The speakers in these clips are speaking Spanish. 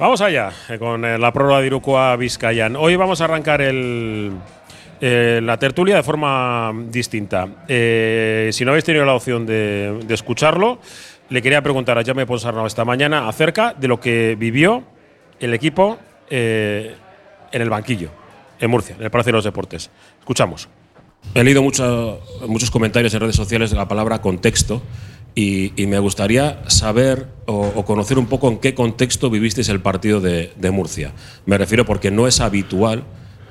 Vamos allá eh, con eh, la prórroga de Irukoa Vizcayan. Hoy vamos a arrancar el, eh, la tertulia de forma distinta. Si no habéis tenido la opción de, escucharlo, le quería preguntar a Jaime Ponsarnau esta mañana acerca de lo que vivió el equipo en el banquillo, en Murcia, en el Palacio de los Deportes. Escuchamos. He leído mucho- muchos comentarios en redes sociales de la palabra contexto y, y me gustaría saber o, o conocer un poco en qué contexto vivisteis el partido de, de Murcia. Me refiero porque no es habitual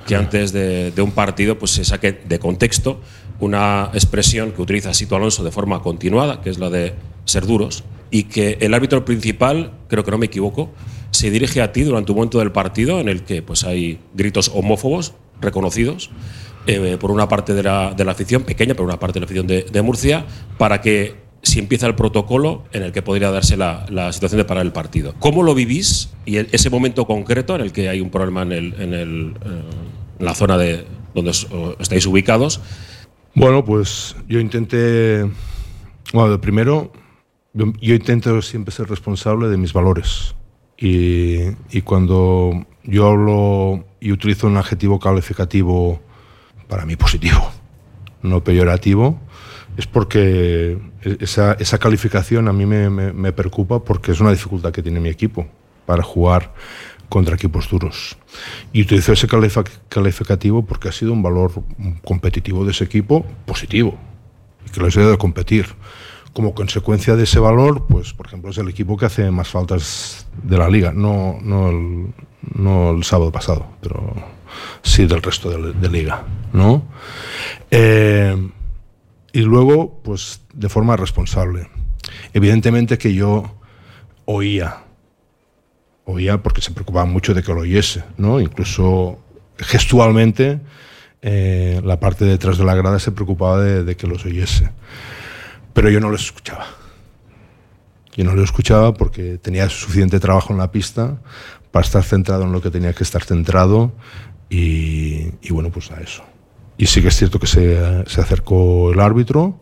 que antes de, de un partido pues, se saque de contexto una expresión que utiliza Sito Alonso de forma continuada, que es la de ser duros, y que el árbitro principal, creo que no me equivoco, se dirige a ti durante un momento del partido en el que pues, hay gritos homófobos reconocidos eh, por una parte de la, de la afición, pequeña, pero una parte de la afición de, de Murcia, para que si empieza el protocolo en el que podría darse la, situación de parar el partido. ¿Cómo lo vivís y ese momento concreto en el que hay un problema en, eh, la zona de donde os- estáis ubicados? Bueno, pues yo intenté. Bueno, primero, yo, yo intento siempre ser responsable de mis valores. Y, y cuando yo hablo y utilizo un adjetivo calificativo para mí positivo, no peyorativo, es porque esa, esa calificación a mí me, me- me preocupa porque es una dificultad que tiene mi equipo para jugar contra equipos duros. Y utilizo ese calificativo porque ha sido un valor competitivo de ese equipo positivo y que les ayuda a competir. Como consecuencia de ese valor, pues por ejemplo es el equipo que hace más faltas de la liga, no, no, el, no el sábado pasado, pero sí del resto de, de liga, ¿no? Eh, y luego, pues de forma responsable. Evidentemente que yo oía, oía porque se preocupaba mucho de que lo oyese, ¿no? Incluso gestualmente eh, la parte detrás de la grada se preocupaba de, que los oyese. Pero yo no los escuchaba. Yo no los escuchaba porque tenía suficiente trabajo en la pista para estar centrado en lo que tenía que estar centrado y, y bueno, pues a eso. Y sí que es cierto que se, se acercó el árbitro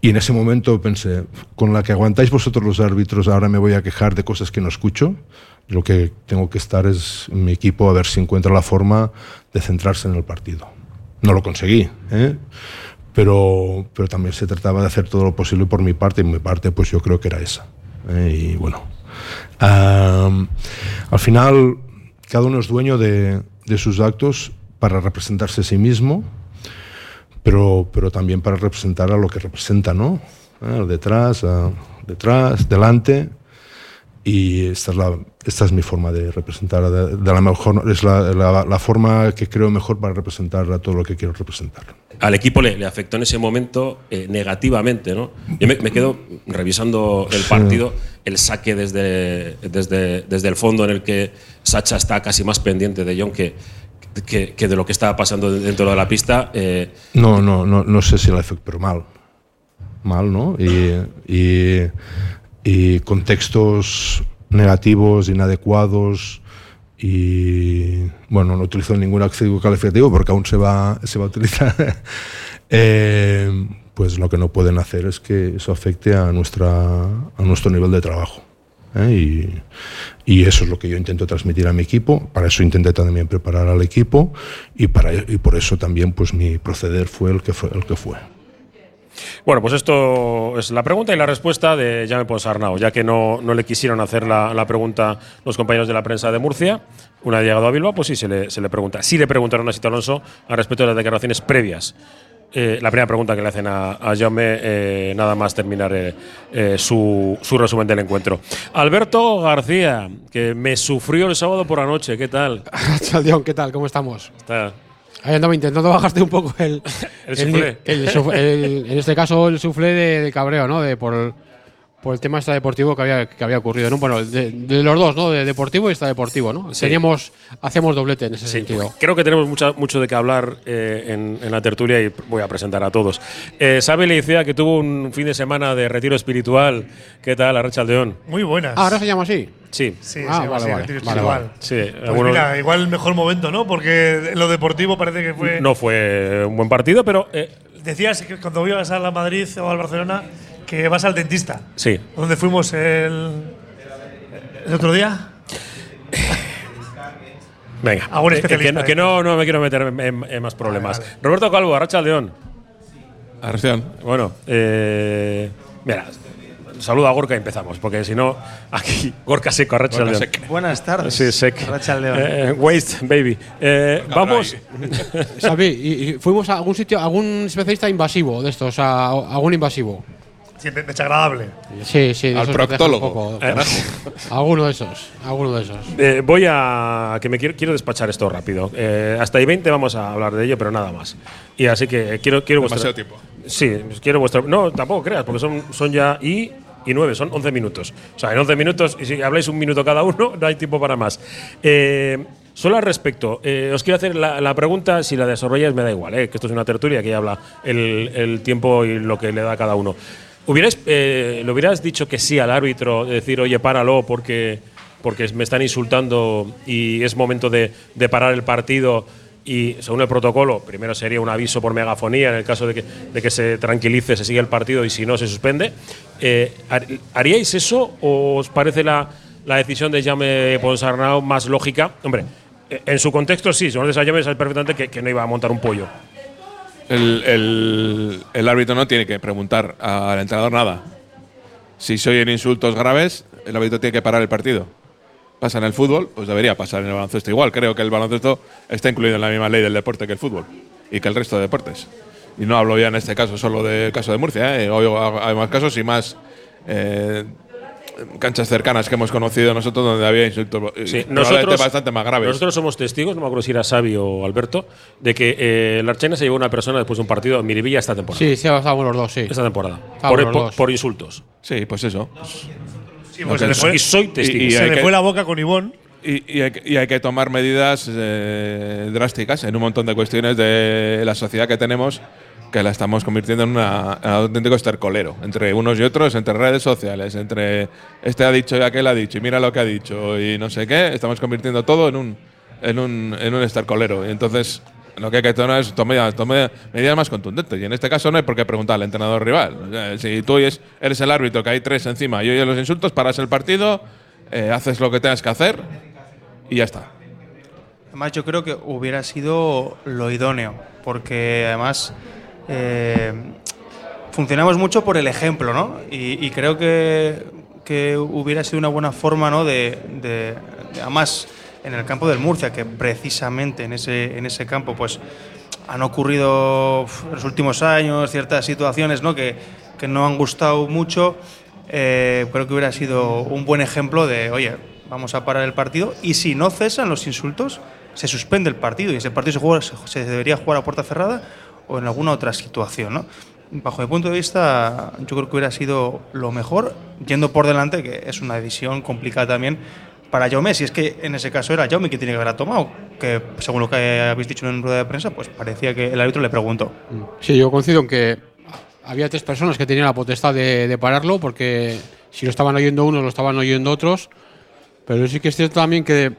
y en ese momento pensé, con la que aguantáis vosotros los árbitros, ahora me voy a quejar de cosas que no escucho. Lo que tengo que estar es mi equipo a ver si encuentra la forma de centrarse en el partido. No lo conseguí, ¿eh? pero, pero también se trataba de hacer todo lo posible por mi parte y mi parte pues yo creo que era esa. ¿eh? Y bueno, am, al final cada uno es dueño de, de sus actos para representarse a sí mismo pero, pero también para representar a lo que representa, ¿no? Ah, detrás, ah, detrás, delante. Y esta es, la, esta es mi forma de representar, de, de la mejor, es la, la, la forma que creo mejor para representar a todo lo que quiero representar. Al equipo le, le afectó en ese momento eh, negativamente, ¿no? Yo me, me quedo revisando el partido, el saque desde, desde, desde el fondo en el que Sacha está casi más pendiente de John que, que, que de lo que estaba pasando dentro de la pista. eh, No, no, no, no sé si la efecto, pero mal. Mal, ¿no? Y, y, contextos negativos, inadecuados. Y bueno, no utilizo ningún adjetivo calificativo porque aún se va, se va a utilizar. Eh, pues lo que no pueden hacer es que eso afecte a, nuestra, a nuestro nivel de trabajo. ¿Eh? Y, y eso es lo que yo intento transmitir a mi equipo. Para eso intenté también preparar al equipo y, para, y por eso también pues mi proceder fue el que fue. El que fue. Bueno, pues esto es la pregunta y la respuesta de Jaime Ponsarnau, ya que no, no le quisieron hacer la, la pregunta los compañeros de la prensa de Murcia. Una vez llegado a Bilbao, pues sí se le, se le pregunta. Sí le preguntaron a Sito Alonso al respecto de las declaraciones previas. Eh, la primera pregunta que le hacen a, a Jaume, eh, nada más terminar eh, eh, su, su resumen del encuentro. Alberto García, que me sufrió el sábado por la noche, ¿qué tal? Chaldeón, ¿qué tal? ¿Cómo estamos? Está- Ahí andaba intentando bajarte un poco el. El el- en este caso, el suflé de, de cabreo, ¿no? De, por, por el tema deportivo que había, que había ocurrido, ¿no? Bueno, de, de los dos, ¿no? De deportivo y deportivo, ¿no? Sí. Teníamos, hacíamos doblete en ese Sí, sentido. creo que tenemos mucha- mucho de qué hablar eh, en, en la tertulia y voy a presentar a todos. Eh, Sabe Leicea que tuvo un fin de semana de retiro espiritual. ¿Qué tal, Arrachaldeón? Muy buenas. Ah, ahora se llama así. Sí, Sí, Ah, sí, vale, sí, vale, retiro vale, espiritual. vale. sí. Pues algunos- mira, igual el mejor momento, ¿no? Porque en lo deportivo parece que fue. no fue un buen partido, pero eh, Decías que cuando ibas a la Madrid o al Barcelona que vas al dentista. sí. ¿Dónde fuimos el, el otro día? Venga, Algún que- que, especialista, que ¿eh? no, no me quiero meter en, en- en más problemas. Roberto Calvo, Arracha León. Arrastión. Bueno, eh, mira, saludo a Gorka y empezamos, porque si no, aquí Gorka seco, Arracha León. sec. Buenas tardes. Sí, sec. Racha León. Eh, waste, baby. Eh, vamos. Xavi, y, y fuimos a algún sitio, algún especialista invasivo de estos, a, a algún invasivo. Sí, de- desagradable. Sí, sí. de Al esos que te dejan un proctólogo. poco- Eh, Alguno de esos, alguno de esos. Eh, voy a. que me quiero, quiero despachar esto rápido. Eh, hasta y 20 vamos a hablar de ello, pero nada más. Y así que quiero, quiero vuestra. Demasiado tiempo. Sí, quiero vuestra. No, tampoco creas, porque son, son ya y. Y 9, son 11 minutos. O sea, en 11 minutos, y si habláis un minuto cada uno, no hay tiempo para más. Eh, solo al respecto, eh, os quiero hacer la, la pregunta, si la desarrolláis me da igual, eh, que esto es una tertulia que ya habla el, el tiempo y lo que le da a cada uno. ¿Hubierais, eh, ¿Le hubieras dicho que sí al árbitro, decir, oye, páralo porque, porque me están insultando y es momento de, de parar el partido? Y según el protocolo, primero sería un aviso por megafonía en el caso de que, de que se tranquilice, se sigue el partido y si no, se suspende. Eh, har- ¿Haríais eso o os parece la, la decisión de Jaume Ponsarnau más lógica? Hombre, eh, en su contexto sí, si conoces a Jaume sabes perfectamente que, que no iba a montar un pollo. El, el- el árbitro no tiene que preguntar al entrenador nada. Si se oyen insultos graves, el árbitro tiene que parar el partido. Pasa en el fútbol, pues debería pasar en el baloncesto igual. Creo que el baloncesto está incluido en la misma ley del deporte que el fútbol y que el resto de deportes. Y no hablo ya en este caso solo del caso de Murcia, ¿eh? Hay más casos y más eh, canchas cercanas que hemos conocido nosotros donde había insultos eh, Sí, probablemente bastante más graves. Nosotros somos testigos, no me acuerdo si era Xavi o Alberto, de que eh, el Archena se llevó una persona después de un partido en Miribilla esta temporada. Sí, sí, estábamos los dos, sí. Esta temporada. Por, por- dos. por insultos. Sí, pues eso. Sí, pues se le fue, Y soy testigo. Y- y se le fue la boca con Ivón. Y, y hay, que- y hay que tomar medidas eh, drásticas en un montón de cuestiones de la sociedad que tenemos que la estamos convirtiendo en, una, en un auténtico estercolero entre unos y otros, entre redes sociales, entre este ha dicho y aquel ha dicho y mira lo que ha dicho y no sé qué, estamos convirtiendo todo en un, en un, en un estercolero. Y entonces lo que hay que tomar es tomar, tomar medidas más contundentes. Y en este caso no hay por qué preguntar al entrenador rival. Si tú es- eres el árbitro, que hay tres encima y oyes los insultos, paras el partido, eh, haces lo que tengas que hacer y ya está. Además, yo creo que hubiera sido lo idóneo, porque además eh, funcionamos mucho por el ejemplo, ¿no? Y, y creo que, que hubiera sido una buena forma, ¿no? De, de- de- además, en el campo del Murcia, que precisamente en ese, en ese campo, pues han ocurrido en los últimos años ciertas situaciones, ¿no? Que, que no han gustado mucho. Eh, creo que hubiera sido un buen ejemplo de, oye, vamos a parar el partido y si no cesan los insultos, se suspende el partido y ese partido se, juega- se debería jugar a puerta cerrada o en alguna otra situación, ¿no? Bajo mi punto de vista, yo creo que hubiera sido lo mejor, yendo por delante, que es una decisión complicada también para Jaume, si es que en ese caso era Jaume quien tiene que haberla tomado, que según lo que habéis dicho en rueda de prensa, pues parecía que el árbitro le preguntó. Sí, yo coincido en que había tres personas que tenían la potestad de, de pararlo, porque si lo estaban oyendo unos, lo estaban oyendo otros. Pero sí que es cierto también que,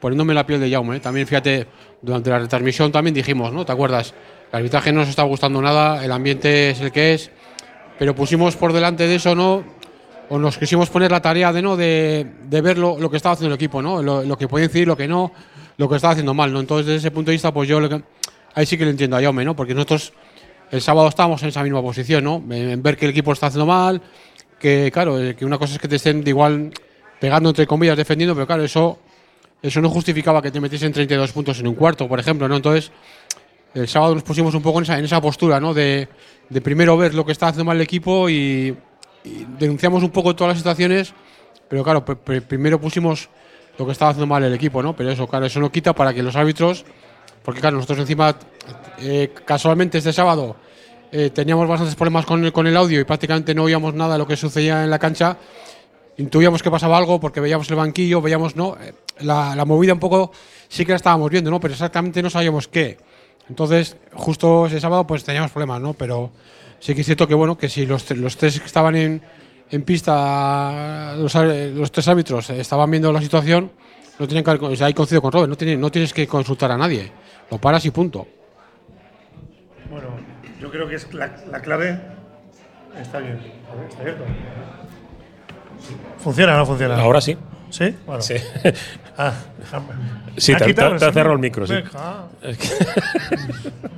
poniéndome la piel de Jaume, ¿eh? también fíjate, durante la retransmisión también dijimos, ¿no? ¿Te acuerdas? El arbitraje no nos está gustando nada, el ambiente es el que es, pero pusimos por delante de eso, ¿no? O nos quisimos poner la tarea de no de, de ver lo, lo que estaba haciendo el equipo, ¿no? Lo, lo que podía incidir, lo que no, lo que estaba haciendo mal, ¿no? Entonces, desde ese punto de vista, pues yo lo que- ahí sí que le entiendo a Jaume, ¿no? Porque nosotros el sábado estábamos en esa misma posición, ¿no? En, en ver que el equipo lo está haciendo mal, que claro, eh, que una cosa es que te estén de igual pegando entre comillas, defendiendo, pero claro, eso, eso no justificaba que te metiesen 32 puntos en un cuarto, por ejemplo, ¿no? Entonces, el sábado nos pusimos un poco en esa, postura, ¿no? De, primero ver lo que está haciendo mal el equipo y, denunciamos un poco todas las situaciones, pero claro, pr- pr- primero pusimos lo que estaba haciendo mal el equipo, ¿no? Pero eso, claro, eso no quita para que los árbitros, porque claro, nosotros encima, eh, casualmente este sábado, eh, teníamos bastantes problemas con el, con el audio y prácticamente no oíamos nada de lo que sucedía en la cancha. Intuíamos que pasaba algo porque veíamos el banquillo, veíamos, ¿no? Eh, La, la movida un poco sí que la estábamos viendo, ¿no? Pero exactamente no sabíamos qué. Entonces, justo ese sábado, pues teníamos problemas, ¿no? Pero sí que es cierto que, bueno, que si los, los tres que estaban en, en pista, los, tres árbitros estaban viendo la situación, no tenían que haber, o sea, ahí coincido con Robert, no, tiene- no tienes que consultar a nadie. Lo paras y punto. Bueno, yo creo que es la, la clave. Está bien. Está abierto. ¿Funciona o no funciona? Ahora sí. ¿Sí? Bueno. Sí. Ah. Sí, ¿Me ha te- te- el te el micro, sí.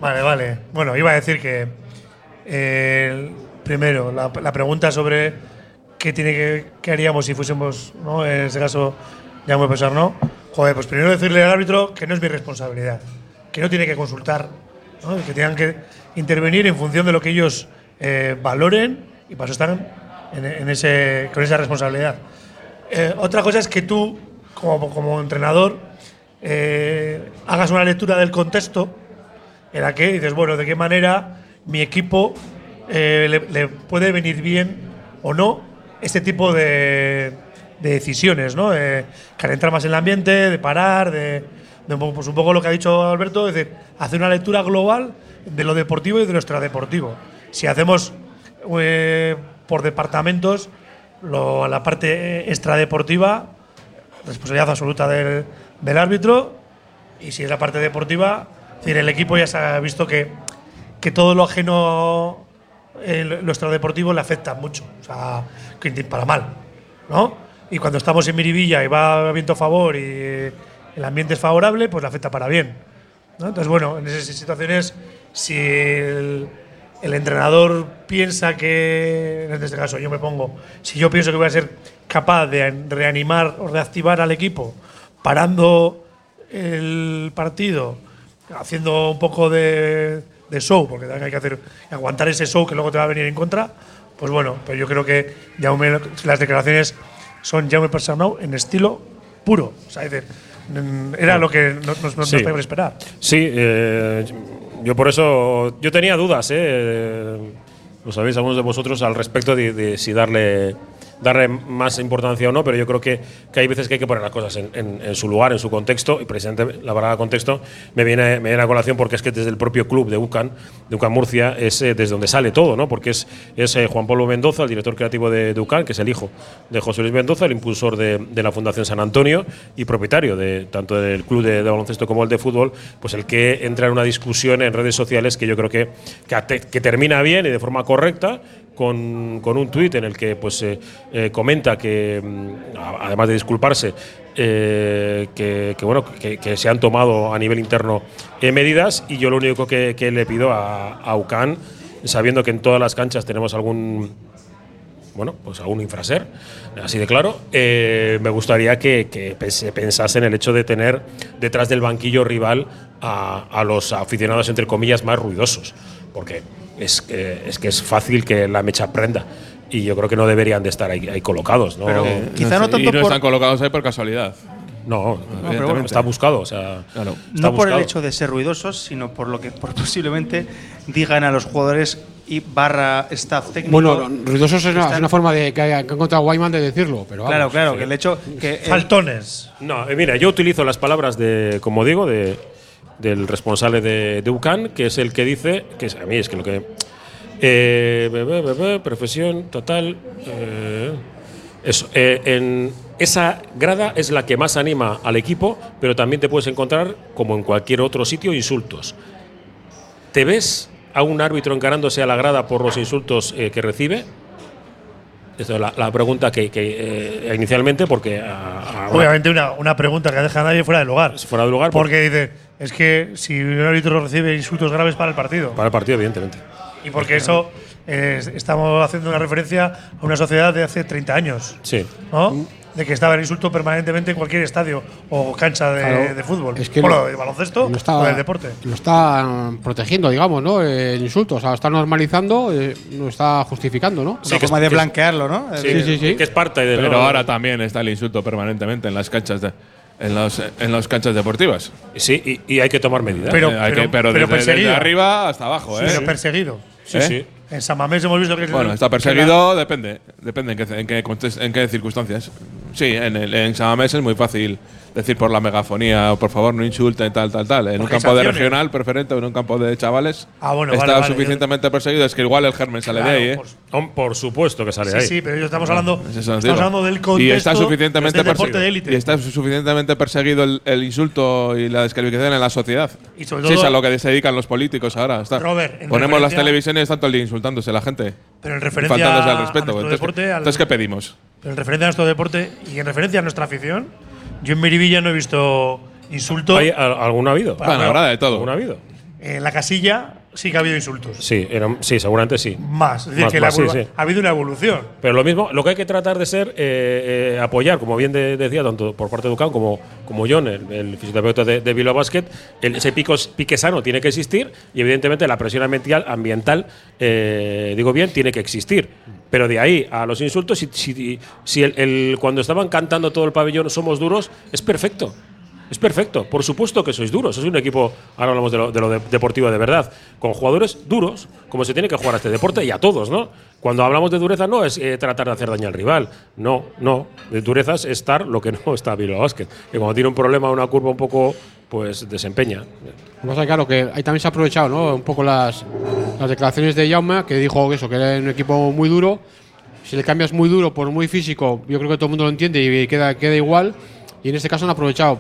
Vale, vale. Bueno, iba a decir que eh, primero la, la pregunta sobre qué tiene que qué haríamos si fuésemos, ¿no? En este caso, ya me pensar, ¿no? Joder, pues primero decirle al árbitro que no es mi responsabilidad, que no tiene que consultar, ¿no? que tengan que intervenir en función de lo que ellos eh, valoren y para eso están en, en ese, con esa responsabilidad. Eh, otra cosa es que tú, como, como entrenador, eh, hagas una lectura del contexto en la que dices, bueno, de qué manera mi equipo eh, le, puede venir bien o no este tipo de, de decisiones, ¿no? Calentar más el ambiente, de parar, de, pues un poco lo que ha dicho Alberto, es decir, hacer una lectura global de lo deportivo y de lo extradeportivo. Si hacemos por departamentos, lo- la parte extradeportiva, responsabilidad absoluta del, del árbitro, y si es la parte deportiva, es decir, el equipo ya se ha visto que, que todo lo ajeno, eh, lo extradeportivo le afecta mucho, o sea, para mal, ¿no? Y cuando estamos en Miribilla y va viento a favor y el ambiente es favorable, pues le afecta para bien. ¿no? Entonces, bueno, en esas situaciones, si el, el entrenador piensa que, en este caso yo me pongo, si yo pienso que voy a ser capaz de reanimar o reactivar al equipo parando el partido, haciendo un poco de, de show, porque hay que hacer aguantar ese show que luego te va a venir en contra, pues bueno, pero yo creo que Jaume, las declaraciones son Jaume Persernau en estilo puro. O sea, es decir, era lo que nos, nos, nos Sí. podíamos esperar. Sí, eh, yo por eso. Yo tenía dudas, ¿eh? Lo sabéis algunos de vosotros al respecto de, de si darle, darle más importancia o no, pero yo creo que, que hay veces que hay que poner las cosas en, su lugar, en su contexto, y precisamente la palabra contexto me viene, me viene a colación porque es que desde el propio club de UCAN, de UCAN Murcia, es eh, desde donde sale todo, ¿no? Porque es, es eh, Juan Pablo Mendoza, el director creativo de, de UCAN, que es el hijo de José Luis Mendoza, el impulsor de, la Fundación San Antonio y propietario de tanto del club de, baloncesto como el de fútbol, pues el que entra en una discusión en redes sociales que yo creo que, que, que termina bien y de forma correcta con, con un tuit en el que pues eh, eh, comenta que mm, a- además de disculparse eh, que, bueno que, se han tomado a nivel interno eh, medidas y yo lo único que, le pido a, a UCAN sabiendo que en todas las canchas tenemos algún bueno, pues algún infraser, así de claro. Me gustaría que, se pensase en el hecho de tener detrás del banquillo rival a, a los aficionados, entre comillas, más ruidosos, porque es que, es que es fácil que la mecha prenda. Y yo creo que no deberían de estar ahí, ahí colocados. ¿no? Pero- Eh, Quizá no y tanto no por- están colocados ahí por casualidad. no, pero bueno. está buscado. O sea, Claro. está no por el hecho de ser ruidosos, sino por lo que por posiblemente digan a los jugadores y barra staff técnico. Bueno, ruidosos es una, Están- es una forma de que, ha encontrado Wyman de decirlo, pero Claro, vamos. claro, sí. que el hecho que Faltones. No, eh, mira, yo utilizo las palabras de, como digo, de, del responsable de, de UCAN, que es el que dice, que es- a mí es que lo que. Eh, be- be- be- be, profesión total. eh, eso, eh, en esa grada es la que más anima al equipo, pero también te puedes encontrar, como en cualquier otro sitio, insultos. ¿Te ves a un árbitro encarándose a la grada por los insultos eh, que recibe? Esa es la, la pregunta que, que, eh, inicialmente, porque a- a- Obviamente una, una pregunta que deja a nadie fuera de lugar. fuera de lugar Porque dice, es que si un árbitro recibe insultos graves para el partido. para el partido, evidentemente. Y porque eso eh, estamos haciendo una referencia a una sociedad de hace 30 años, Sí. ¿no? De que estaba el insulto permanentemente en cualquier estadio o cancha de, Claro. de fútbol. Es que bueno, lo- de baloncesto lo está, o del deporte. Lo está protegiendo, digamos, ¿no? El insulto. O sea, lo está normalizando, eh, lo está justificando, ¿no? una forma de blanquearlo, ¿no? Sí, Sí, sí, sí. Que es parte de Pero ahora también está el insulto permanentemente en las canchas de, en los, en las canchas deportivas. Sí, y, y hay que tomar medidas. Pero- Eh, hay que- pero pero desde, desde perseguido. arriba hasta abajo, ¿eh? Pero perseguido. sí, ¿eh? sí. En San Mamés hemos visto que. Bueno, está perseguido, depende. Depende en qué, en qué, en qué circunstancias. Sí, en, el, en Samamés es muy fácil decir por la megafonía por favor no insulten, tal, tal, tal. En un campo de regional preferente o en un campo de chavales Ah, bueno, está vale, vale, suficientemente perseguido. Es que igual el germen sale Claro, de ahí, ¿eh? por- supuesto que sale Sí, ahí. sí, pero yo estamos hablando, estamos hablando del contexto y está suficientemente del deporte perseguido. de élite. Y está suficientemente perseguido el, el insulto y la descalificación en la sociedad. Y sobre sí, es todo- a lo que se dedican los políticos ahora. Está. Robert, en Ponemos las televisiones tanto el de insultándose la gente. Pero en Y referencia faltándose al a respeto. nuestro entonces, deporte, ¿qué, al- entonces, ¿qué pedimos? Pero en referencia a nuestro deporte y en referencia a nuestra afición, yo en Miribilla no he visto insulto. ¿Hay, al- ¿Alguno ha habido? Bueno, habrá de todo. ¿Alguno ha habido? En la casilla sí que ha habido insultos. Sí, era- sí, seguramente sí. Más. Es decir, Más, que más, la sí, evolu- sí. ha habido una evolución. Pero lo mismo, lo que hay que tratar de ser eh, eh, apoyar, como bien de- decía, tanto por parte de Ducán como, como John, el, el fisioterapeuta de, de Bilbao Basket, el- ese pico, pique sano tiene que existir y evidentemente la presión ambiental, ambiental eh, digo bien, tiene que existir. Pero de ahí a los insultos, si, si, el, cuando estaban cantando todo el pabellón somos duros, es perfecto. Es perfecto, por supuesto que sois duros. Sois un equipo, ahora hablamos de lo, de lo de- deportivo de verdad, con jugadores duros, como se tiene que jugar a este deporte y a todos, ¿no? Cuando hablamos de dureza no es eh, tratar de hacer daño al rival, no, no. De dureza es estar lo que no está Bilbao Basket, que cuando tiene un problema, una curva un poco, pues desempeña. Lo que claro, que ahí también se ha aprovechado ¿no? un poco las, las declaraciones de Jaume, que dijo eso, que era un equipo muy duro. Si le cambias muy duro por muy físico, yo creo que todo el mundo lo entiende y queda, queda igual. Y en este caso han aprovechado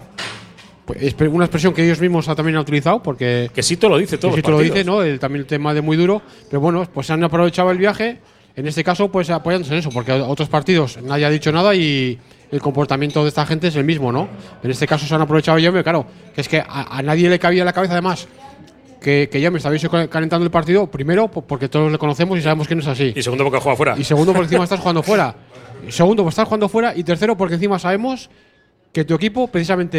pues, una expresión que ellos mismos también han utilizado, porque Que sí te lo dice todo. sí te lo dice, ¿no? El, también el tema de muy duro. Pero bueno, pues han aprovechado el viaje. En este caso, pues apoyándose en eso, porque otros partidos nadie ha dicho nada y el comportamiento de esta gente es el mismo, ¿no? En este caso se han aprovechado Jaume, claro, que es que a, a nadie le cabía en la cabeza, además, que, que Jaume estaba calentando el partido, primero, po- porque todos le conocemos y sabemos que no es así. Y segundo, porque juega fuera. Y segundo, porque encima estás jugando fuera. Y segundo, porque estás jugando fuera. Y tercero, porque encima sabemos que tu equipo, precisamente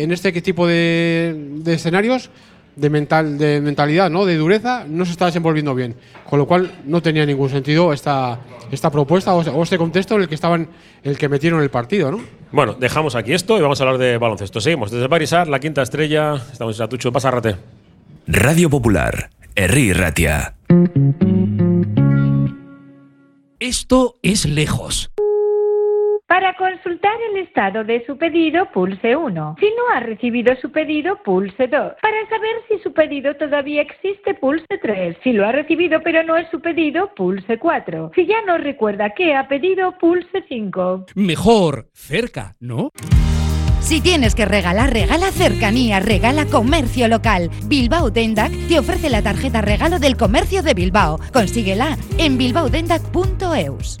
eh, en este tipo de, de escenarios, de, mental, de mentalidad, ¿no? de dureza, no se está desenvolviendo bien. Con lo cual, no tenía ningún sentido esta, esta propuesta o, o este contexto en el que estaban, el que metieron el partido. ¿no? Bueno, dejamos aquí esto y vamos a hablar de baloncesto. Seguimos desde Barisar, la quinta estrella. Estamos en Satucho, pasárrate. Radio Popular, Herri Ratia. Esto es lejos. Para consultar el estado de su pedido, pulse 1. Si no ha recibido su pedido, pulse 2. Para saber si su pedido todavía existe, pulse 3. Si lo ha recibido pero no es su pedido, pulse 4. Si ya no recuerda qué ha pedido, pulse 5. Mejor cerca, ¿no? Si tienes que regalar, regala cercanía, regala comercio local. Bilbao Dendac te ofrece la tarjeta regalo del comercio de Bilbao. Consíguela en bilbaodendac.eus.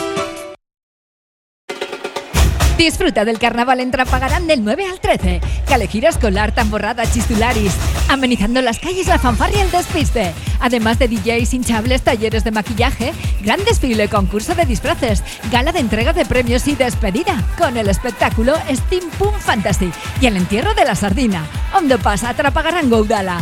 Disfruta del carnaval en Trapagarán del 9 al 13. Calejira escolar, tamborrada, chistularis. Amenizando las calles, la fanfarria y el despiste. Además de DJs, hinchables, talleres de maquillaje, gran desfile, concurso de disfraces, gala de entrega de premios y despedida con el espectáculo Steam Pum Fantasy y el entierro de la sardina. Ondo pasa Trapagarán Goudala.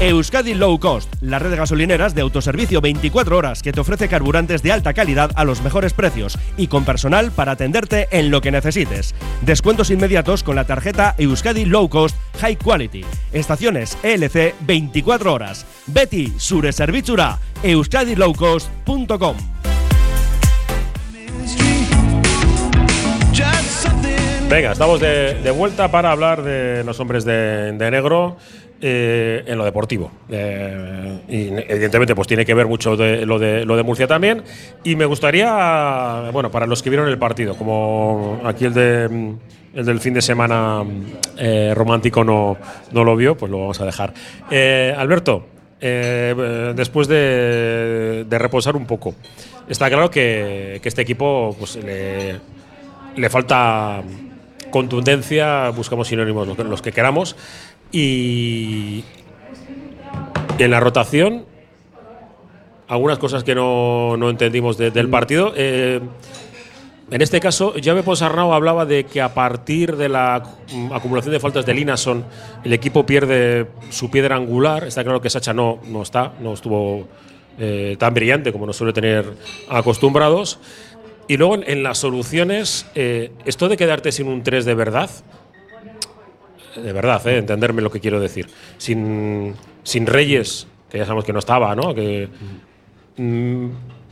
Euskadi Low Cost, la red de gasolineras de autoservicio 24 horas que te ofrece carburantes de alta calidad a los mejores precios y con personal para atenderte en lo que necesites. Descuentos inmediatos con la tarjeta Euskadi Low Cost High Quality. Estaciones ELC 24 horas. Betty Sure Servizura, euskadilowcost.com. Venga, estamos de, vuelta para hablar de los hombres de negro eh, en lo deportivo. Eh, y evidentemente, pues tiene que ver mucho de, lo, de, lo de Murcia también. Y me gustaría, bueno, para los que vieron el partido, como aquí el de el del fin de semana eh, romántico no, no lo vio, pues lo vamos a dejar. Eh, Alberto, eh, después de, de reposar un poco, está claro que, que este equipo pues, le, le falta contundencia, buscamos sinónimos los que, los que queramos. Y en la rotación, algunas cosas que no, no entendimos de- del partido. eh, en este caso, Jaume Ponsarnau hablaba de que a partir de la mm, acumulación de faltas de Linason, el equipo pierde su piedra angular. Está claro que Sacha no, no está, no estuvo eh, tan brillante como nos suele tener acostumbrados. Y luego en, en las soluciones, eh, esto de quedarte sin un 3 de verdad, de verdad, eh, entenderme lo que quiero decir, sin, sin Reyes, que ya sabemos que no estaba, ¿no? Que, mm,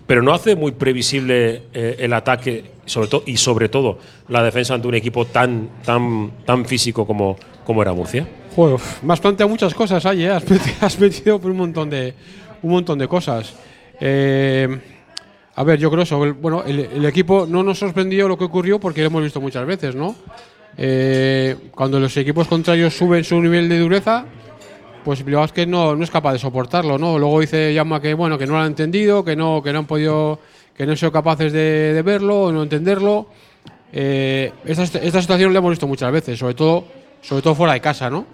pero no hace muy previsible eh, el ataque sobre y sobre todo la defensa ante un equipo tan tan tan físico como, como era Murcia. Joder, me has planteado muchas cosas, ahí, ¿eh? has, meti- has metido por un montón de, un montón de cosas. Eh, a ver, yo creo eso. Bueno, el equipo no nos sorprendió lo que ocurrió porque lo hemos visto muchas veces, ¿no? Eh, cuando los equipos contrarios suben su nivel de dureza, pues Bilbao es que no, no es capaz de soportarlo, ¿no? Luego dice Llama que bueno, que no lo han entendido, que no, que no han podido, que no han sido capaces de, de verlo o no entenderlo. Eh, esta, esta situación la hemos visto muchas veces, sobre todo, sobre todo fuera de casa, ¿no?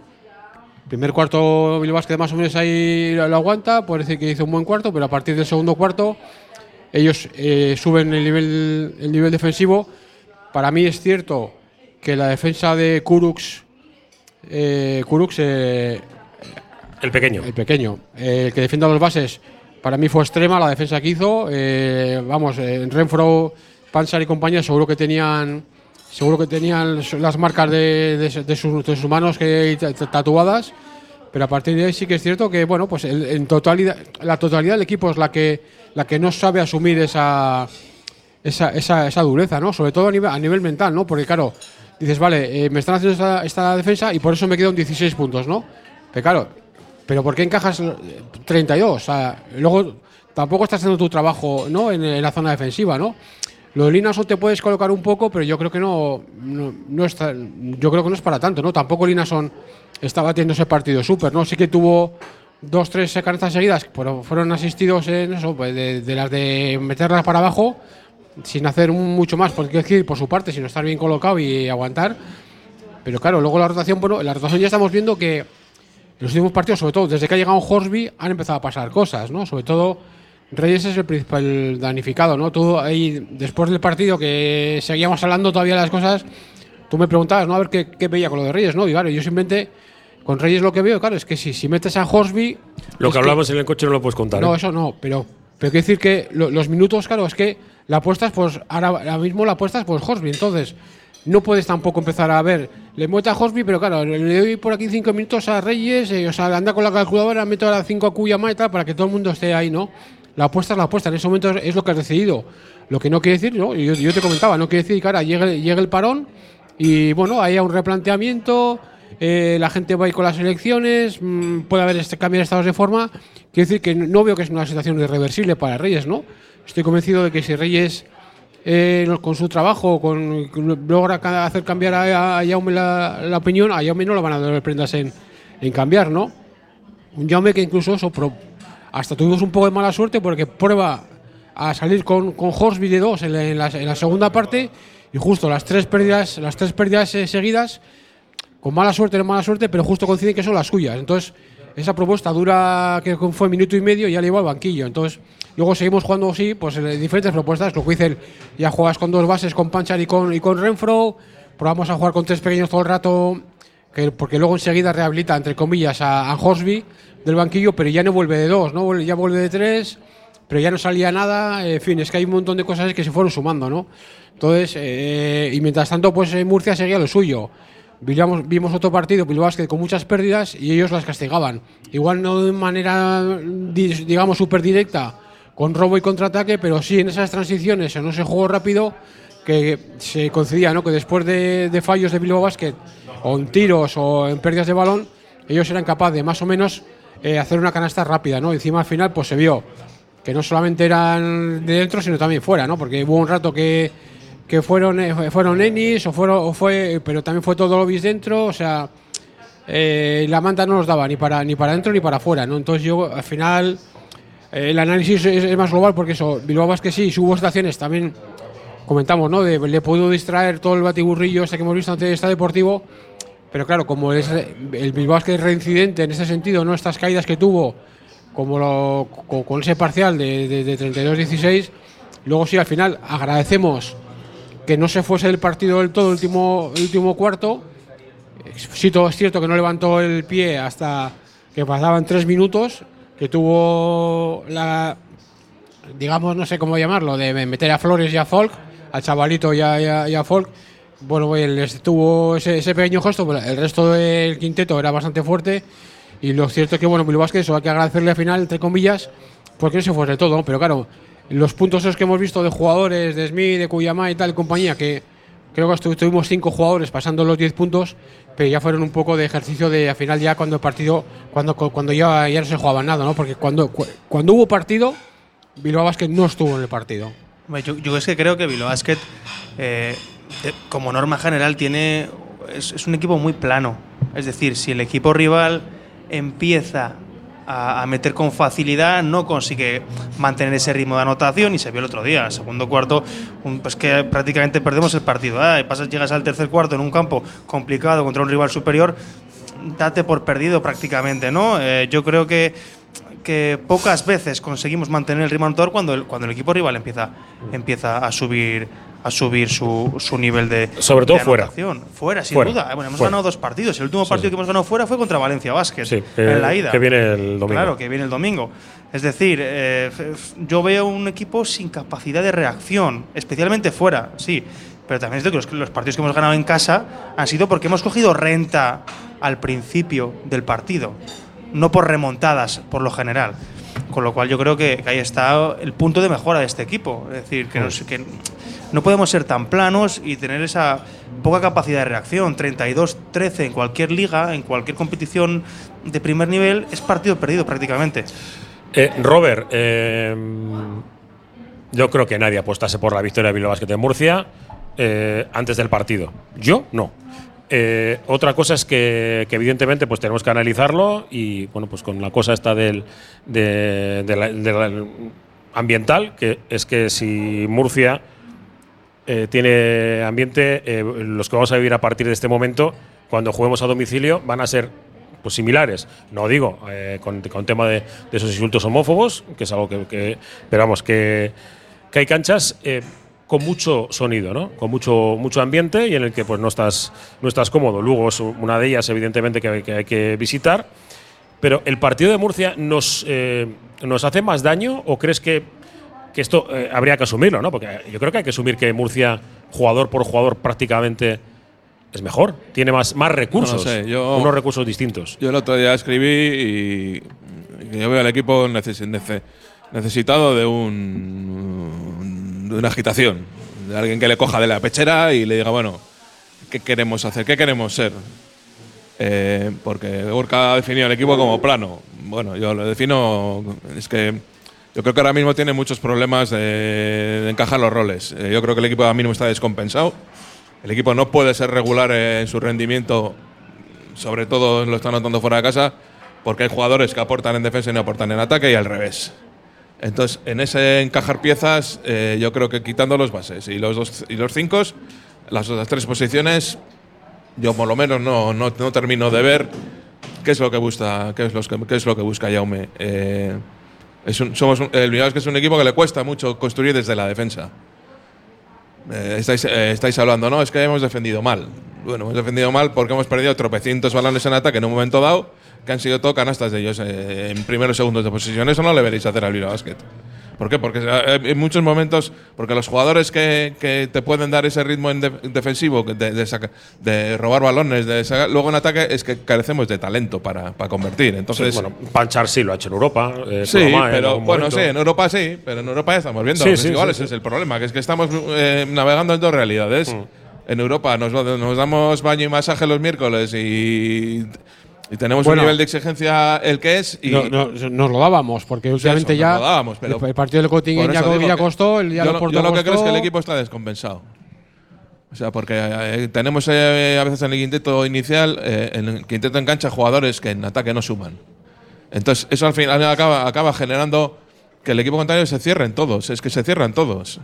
Primer cuarto Bilbao Basket más o menos ahí lo aguanta, puede decir que hizo un buen cuarto, pero a partir del segundo cuarto ellos eh, suben el nivel, el nivel defensivo. Para mí es cierto que la defensa de Kurux, eh, Kurux, eh, El pequeño. el pequeño, eh, el que defiende a los bases, para mí fue extrema la defensa que hizo. Eh, vamos, en Renfro, Pansar y compañía seguro que tenían seguro que tenían las marcas de, de- de sus, de sus manos que ta- tatuadas. Pero a partir de ahí sí que es cierto que bueno, pues el- en totalidad, la totalidad del equipo es la que la que no sabe asumir esa esa, esa, esa dureza, ¿no? Sobre todo a nivel, a nivel mental, ¿no? Porque claro, dices, vale, eh, me están haciendo esta, esta defensa y por eso me quedo en 16 puntos, ¿no? Pero claro, pero ¿por qué encajas eh, 32? O sea, luego tampoco estás haciendo tu trabajo, ¿no? En, en la zona defensiva, ¿no? Lo de Linason te puedes colocar un poco, pero yo creo que no, no, no está, yo creo que no es para tanto, ¿no? Tampoco Linason estaba teniendo ese partido súper, ¿no? Sí que tuvo dos, tres canastas seguidas, pero fueron asistidos en eso, pues de, de las de meterlas para abajo, sin hacer mucho más, porque es decir, por su parte, sino estar bien colocado y aguantar. Pero claro, luego la rotación, bueno, en la rotación ya estamos viendo que en los últimos partidos, sobre todo desde que ha llegado Horsby, han empezado a pasar cosas, ¿no? Sobre todo Reyes es el principal danificado, ¿no? Tú ahí, después del partido que seguíamos hablando todavía de las cosas, tú me preguntabas, ¿no? A ver qué, qué veía con lo de Reyes, ¿no? Y claro, yo simplemente con Reyes lo que veo, claro, es que si, si metes a Horsby. Lo que hablamos en el coche no lo puedes contar. No, ¿eh? eso no, pero, pero quiero decir que lo- los minutos, claro, es que la apuestas, pues ahora, mismo la apuestas, pues Horsby, entonces no puedes tampoco empezar a ver, le muete a Horsby, pero claro, le doy por aquí cinco minutos a Reyes, eh, o sea, anda con la calculadora, meto a cinco a Cuyama y tal, para que todo el mundo esté ahí, ¿no? La apuesta es la apuesta, en ese momento es, lo que has decidido. Lo que no quiere decir, ¿no? Yo, yo te comentaba, no quiere decir que ahora llegue, el parón y bueno, haya un replanteamiento, eh, la gente va a ir con las elecciones, mm, puede haber este cambio de estados de forma. Quiero decir que no veo que es una situación irreversible para Reyes, ¿no? Estoy convencido de que si Reyes eh, con su trabajo, con, logra hacer cambiar a, a Jaume la, la opinión, a Jaume no lo van a dar prendas en, en cambiar, ¿no? Un Jaume que incluso eso, hasta tuvimos un poco de mala suerte porque prueba a salir con, con Horsby de dos en la, en la- en la segunda parte y justo las tres pérdidas, las tres pérdidas eh, seguidas, con mala suerte, no mala suerte, pero justo coinciden que son las suyas. Entonces, esa propuesta dura, que fue minuto y medio, y ya le iba al banquillo. Entonces, luego seguimos jugando así, pues eh, diferentes propuestas. Lo que dicen, ya juegas con dos bases, con Panchar y con, y con Renfro. Probamos a jugar con tres pequeños todo el rato, que, porque luego enseguida rehabilita, entre comillas, a, a Horsby del banquillo, pero ya no vuelve de dos, ¿no? ya vuelve de tres, pero ya no salía nada. En fin, es que hay un montón de cosas que se fueron sumando, ¿no? Entonces, eh, y mientras tanto, pues eh, Murcia seguía lo suyo. Vimos, vimos otro partido, Bilbao Basket, con muchas pérdidas y ellos las castigaban. Igual no de manera, di- digamos, súper directa, con robo y contraataque, pero sí en esas transiciones, en ese juego rápido, que se concedía, ¿no? Que después de, de fallos de Bilbao Basket, o en tiros o en pérdidas de balón, ellos eran capaces de más o menos eh, hacer una canasta rápida, ¿no? Encima al final, pues se vio que no solamente eran de dentro, sino también fuera, ¿no? Porque hubo un rato que que fueron eh, fueron Ennis o fueron o fue pero también fue todo Lobis dentro o sea eh, la manta no nos daba ni para ni para dentro ni para afuera no entonces yo al final el análisis es, es más global porque eso Bilbao Basket sí hubo estaciones también comentamos no de, le pudo distraer todo el batiburrillo este que hemos visto antes de esta deportivo pero claro como es eh, el Bilbao Basket reincidente en ese sentido no estas caídas que tuvo como lo, co- con, ese parcial de, de, de 32-16 luego sí al final agradecemos que no se fuese del partido del todo el último, el último cuarto. Sí, todo es cierto que no levantó el pie hasta que pasaban tres minutos, que tuvo la, digamos, no sé cómo llamarlo, de meter a Flores y a Folk, al chavalito y a, Folk. Bueno, les tuvo ese, ese pequeño gesto, pero el resto del quinteto era bastante fuerte. Y lo cierto es que, bueno, Bilbao Basket, eso hay que agradecerle al final, entre comillas, porque no se fuese todo, ¿no? pero claro, los puntos esos que hemos visto de jugadores, de Smith, de Cuyamá y tal, compañía, que creo que estu- tuvimos cinco jugadores pasando los 10 puntos, pero ya fueron un poco de ejercicio de al final ya cuando el partido, cuando, cuando ya, ya no se jugaba nada, ¿no? Porque cuando, cu- cuando hubo partido, Bilbao Basket no estuvo en el partido. Yo, es que creo que Bilbao Basket, eh, de- como norma general, tiene es un equipo muy plano. Es decir, si el equipo rival empieza a, meter con facilidad, no consigue mantener ese ritmo de anotación y se vio el otro día, segundo cuarto, un- pues que prácticamente perdemos el partido. Y pasas, llegas al tercer cuarto en un campo complicado contra un rival superior, date por perdido prácticamente, ¿no? Eh, yo creo que pocas veces conseguimos mantener el ritmo cuando el, cuando el equipo rival empieza, empieza a subir a subir su, su nivel de Sobre todo de fuera. Fuera, sin Fuera, duda. Bueno, hemos fuera. ganado dos partidos. El último partido que hemos ganado fuera fue contra Valencia Basket que, en la ida. que viene el domingo. Claro, que viene el domingo. Es decir, eh, yo veo un equipo sin capacidad de reacción, especialmente fuera, sí. Pero también es de que los, los partidos que hemos ganado en casa han sido porque hemos cogido renta al principio del partido, no por remontadas, por lo general. Con lo cual yo creo que, que ahí está el punto de mejora de este equipo. Es decir, que, nos- que no podemos ser tan planos y tener esa poca capacidad de reacción. 32-13 en cualquier liga, en cualquier competición de primer nivel, es partido perdido prácticamente. Eh, Robert, eh, yo creo que nadie apostase por la victoria de Bilbao Basket de Murcia eh, antes del partido. Yo no. Otra cosa es que, evidentemente pues tenemos que analizarlo y bueno pues con la cosa esta del de la- ambiental que es que si Murcia eh, tiene ambiente eh, los que vamos a vivir a partir de este momento cuando juguemos a domicilio van a ser pues similares. No digo eh, con, con tema de, esos insultos homófobos, que es algo que, pero vamos, que, que hay canchas con mucho sonido, ¿no? Con mucho, mucho ambiente y en el que pues no estás, no estás cómodo. Luego es una de ellas, evidentemente, que, hay- que visitar. Pero el partido de Murcia nos, nos hace más daño o crees que, que esto eh, habría que asumirlo, ¿no? Porque yo creo que hay que asumir que Murcia, jugador por jugador, prácticamente es mejor. Tiene más, más recursos. No sé, yo- unos recursos distintos. Yo el otro día escribí y y yo veo al equipo neces- nece- necesitado de un de una agitación, de alguien que le coja de la pechera y le diga, bueno, ¿qué queremos hacer? ¿Qué queremos ser? Eh, porque Gorka ha definido el equipo como plano. Bueno, yo lo defino, es que Yo creo que ahora mismo tiene muchos problemas de, encajar los roles. Eh, yo creo que el equipo ahora mismo está descompensado. El equipo no puede ser regular en su rendimiento, sobre todo lo está notando fuera de casa, porque hay jugadores que aportan en defensa y no aportan en ataque y al revés. Entonces, en ese encajar piezas, eh, yo creo que quitando los bases y los dos y los cinco, las otras tres posiciones, yo por lo menos no, no, no termino de ver qué es lo que busca, qué es, los que- qué es lo que busca Jaume. Eh, es un- somos el Bilbao es que es un equipo que le cuesta mucho construir desde la defensa. Eh, estáis, eh, estáis hablando, no, es que hemos defendido mal. Bueno, hemos defendido mal porque hemos perdido tropecientos balones en ataque en un momento dado, que han sido todo canastas de ellos eh, en primeros segundos de posesión. Eso no le veréis hacer al Bilbao Basket. ¿Por qué? Porque eh, en muchos momentos, porque los jugadores que, que te pueden dar ese ritmo en de- defensivo, de, de saca- de robar balones, de sacar- luego en ataque, es que carecemos de talento para, para convertir. Entonces, Sí, bueno, Panchar sí lo ha hecho en Europa. eh, Sí, Colomá en pero algún bueno, sí, en Europa sí, pero en Europa ya estamos viendo. Sí, sí, iguales es el problema, que es que estamos eh, navegando en dos realidades. Mm. En Europa nos, nos damos baño y masaje los miércoles y, y tenemos Bueno. un nivel de exigencia el que es. Y No, no, nos lo dábamos, porque últimamente eso, ya. nos lo dábamos, pero- el, partido del Cottingen Por ya, ya costó, el día yo, lo- yo lo que creo es que el equipo está descompensado. O sea, porque eh, tenemos eh, a veces en el quinteto inicial, eh, en el quinteto en cancha, jugadores que en ataque no suman. Entonces, eso al final acaba, acaba generando que el equipo contrario se cierren todos. Es que se cierran todos.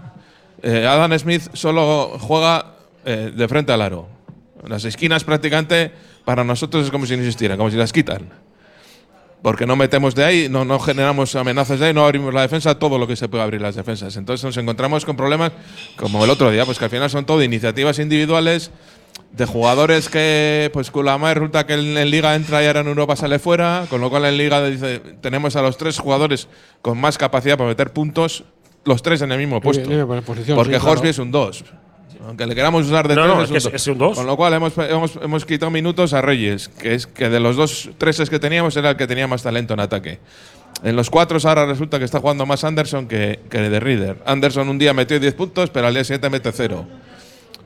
Eh, Adam Smith solo juega eh, de frente al aro. Las esquinas prácticamente para nosotros es como si no existieran, como si las quitan. Porque no metemos de ahí, no, no generamos amenazas de ahí, no abrimos la defensa, todo lo que se puede abrir las defensas. Entonces nos encontramos con problemas como el otro día, pues que al final son todo iniciativas individuales de jugadores que, pues Kulama resulta que en, en Liga entra y ahora en Europa sale fuera, con lo cual en Liga dice, tenemos a los tres jugadores con más capacidad para meter puntos, los tres en el mismo puesto. Porque sí, claro. Horsby es un 2. Aunque le queramos usar de No, tres, no, es, es que un es- un dos. Con lo cual hemos, hemos, hemos quitado minutos a Reyes, que es que de los dos treses que teníamos era el que tenía más talento en ataque. En los cuatro ahora resulta que está jugando más Anderson que, que de Reader. Anderson un día metió 10 puntos, pero al día siguiente mete cero.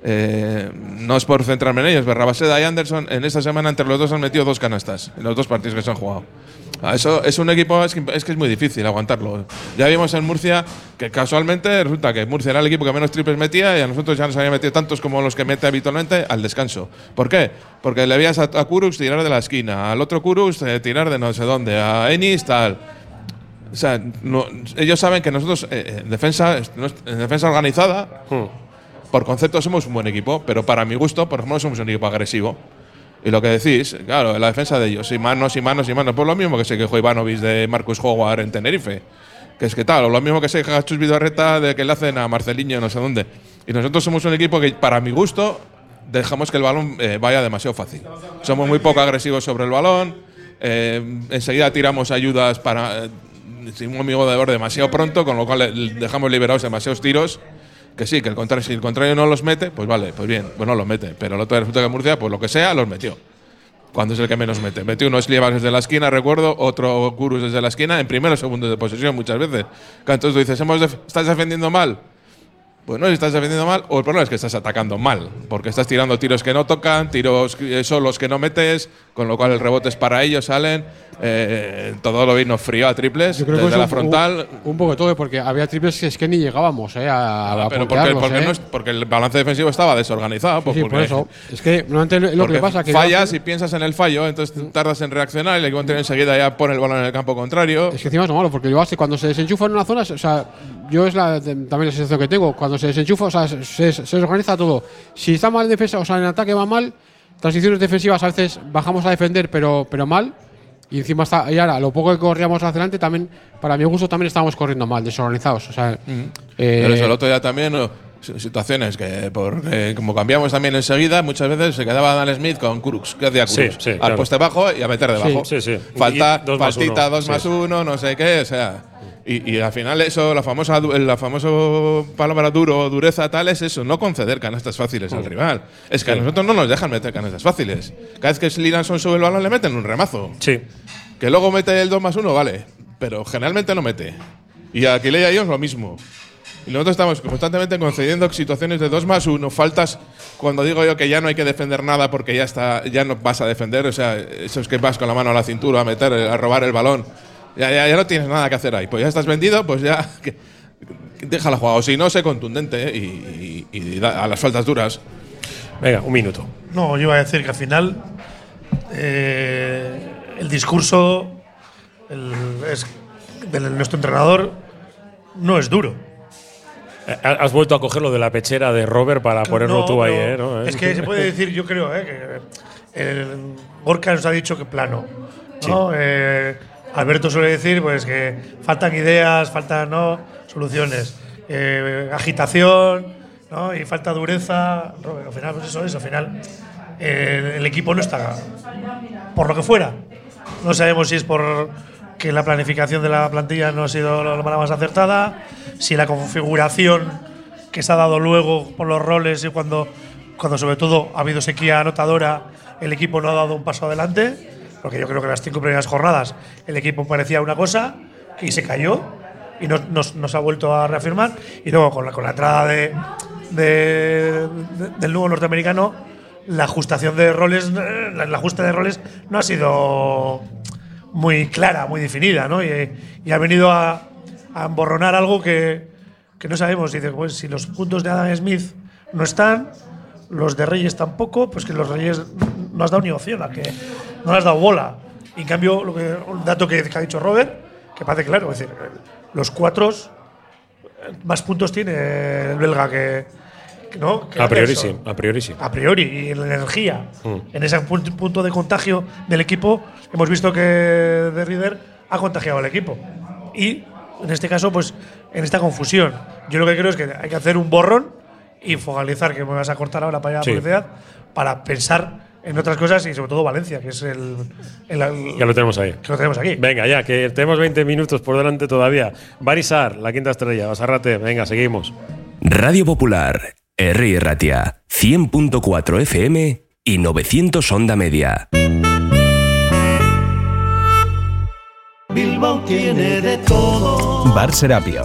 Eh, no es por centrarme en ellos, pero Rabaseda y Anderson en esta semana entre los dos han metido dos canastas en los dos partidos que se han jugado. Ah, Eso es un equipo, es que, es muy difícil aguantarlo. Ya vimos en Murcia que casualmente resulta que Murcia era el equipo que menos triples metía y a nosotros ya nos había metido tantos como los que mete habitualmente al descanso. ¿Por qué? Porque le veías a, a tirar de la esquina, al otro Kurux eh, tirar de no sé dónde, a Ennis tal. O sea, ellos saben que nosotros eh, en, defensa, en defensa organizada, por concepto somos un buen equipo, pero para mi gusto, por ejemplo, somos un equipo agresivo. Y lo que decís, claro, la defensa de ellos, y manos y manos y manos, pues lo mismo que se quejó Ivanovic de Marcus Howard en Tenerife. Que es que tal, o lo mismo que se queja Chus Vidorreta de que le hacen a Marceliño no sé dónde. Y nosotros somos un equipo que, para mi gusto, dejamos que el balón eh, vaya demasiado fácil. Somos muy poco agresivos sobre el balón, eh, enseguida tiramos ayudas para. eh, sin un amigo de borde demasiado pronto, con lo cual le- dejamos liberados demasiados tiros. Que sí, que el contrario, si el contrario no los mete, pues vale, pues bien, pues no los mete. Pero el otro resulta que Murcia, pues lo que sea, los metió. Cuando es el que menos mete. Metió unos Lievas desde la esquina, recuerdo, otro Gurus desde la esquina, en primeros segundos de posesión muchas veces. Entonces tú dices, "Hemos ¿estás defendiendo mal? Pues no, si estás defendiendo mal, o el problema es que estás atacando mal, porque estás tirando tiros que no tocan, tiros eh, solos que no metes, con lo cual el rebote es para ellos, salen, eh, todo lo vino frío a triples, Yo creo que desde es la un- frontal. Un, un poco de todo, porque había triples que es que ni llegábamos eh, a, a pero porque, porque eh. no es- porque el balance defensivo estaba desorganizado. pues Sí, por eso. Es que normalmente lo, lo que pasa que fallas y piensas en el fallo, entonces tardas en reaccionar y el equipo enseguida ya pone el balón en el campo contrario. Es que encima es lo malo, porque el cuando se desenchufa en una zona, o sea, yo es la, también la sensación que tengo, cuando se desenchufa, o sea, se, se- desorganiza todo. Si está mal en defensa, o sea, en ataque va mal, transiciones defensivas a veces bajamos a defender, pero, pero mal. Y encima está, y ahora, lo poco que corríamos hacia adelante, también, para mi gusto, también estábamos corriendo mal, desorganizados. O sea, eh, Pero eso, el otro día también, situaciones que, por, eh, como cambiamos también enseguida, muchas veces se quedaba Dan Smith con Kurux. ¿Qué hacía Sí, sí, Al claro. poste bajo y a meter debajo. Sí, sí, sí. Falta, dos más faltita, uno. dos Sí, más sí. uno, no sé qué, o sea. Y, y al final eso, la famosa, la famosa palabra duro, dureza tal, es eso, no conceder canastas fáciles al rival. Es que a Sí. nosotros no nos dejan meter canastas fáciles. Cada vez que Sliranson sube el balón le meten un remazo. Sí. Que luego mete el 2 más 1, vale. Pero generalmente no mete. Y a y ellos lo mismo. Y nosotros estamos constantemente concediendo situaciones de 2 más 1, faltas cuando digo yo que ya no hay que defender nada porque ya está ya no vas a defender, o sea, eso es que vas con la mano a la cintura a meter, a robar el balón Ya, ya, ya no tienes nada que hacer ahí. Pues ya estás vendido, pues ya. que- que déjala jugar. O si no, sé contundente ¿eh? y, y- y da- a las faltas duras. Venga, un minuto. No, yo iba a decir que al final eh, el discurso el- es de nuestro entrenador no es duro. Eh, Has vuelto a coger lo de la pechera de Robert para ponerlo No, tú ahí, ¿eh? ¿No? Es que se puede decir, yo creo, ¿eh? que el Gorka nos ha dicho que plano. ¿no? Eh, Alberto suele decir pues que faltan ideas, faltan ¿no? soluciones, eh, agitación ¿no? y falta dureza. Al final, pues eso es, al final eh, el equipo no está por lo que fuera. No sabemos si es por que la planificación de la plantilla no ha sido la más acertada, si la configuración que se ha dado luego por los roles y cuando, cuando sobre todo ha habido sequía anotadora, el equipo no ha dado un paso adelante, porque yo creo que las cinco primeras jornadas el equipo parecía una cosa y se cayó y no, nos, nos ha vuelto a reafirmar. Y luego con la, con la entrada de, de- de- del nuevo norteamericano, la ajustación de roles, la, ajuste de roles no ha sido muy clara, muy definida, ¿no? Y, ha venido a, a emborronar algo que, que no sabemos. Dice, pues si los puntos de Adam Smith no están, los de Reyes tampoco, pues que los Reyes no has dado ni opción, a que no le has dado bola. Y en cambio, lo que, un dato que, que ha dicho Robert, que parece claro, es decir, los cuatro eh, más puntos tiene el belga que, no. A priori sí, a priori sí. A priori, y en la energía, Mm. en ese pu- punto de contagio del equipo, hemos visto que De Rieder ha contagiado al equipo. Y en este caso, pues en esta confusión, yo lo que creo es que hay que hacer un borrón y focalizar, que me vas a cortar ahora para allá Sí. publicidad, para pensar en otras cosas y sobre todo Valencia, que es el. el- el- Ya lo tenemos ahí. que lo tenemos aquí. Venga, ya, que tenemos 20 minutos por delante todavía. Barisar, la quinta estrella. Basarrate, venga, seguimos. Radio Popular, R. Ratia, 100.4 FM y 900 Onda Media. Bilbao tiene de todo. Bar Serapio.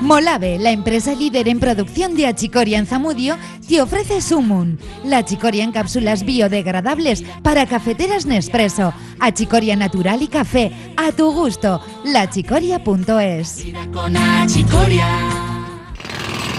Molave, la empresa líder en producción de achicoria en Zamudio, te ofrece Sumun, la achicoria en cápsulas biodegradables para cafeteras Nespresso, achicoria natural y café, a tu gusto, lachicoria.es.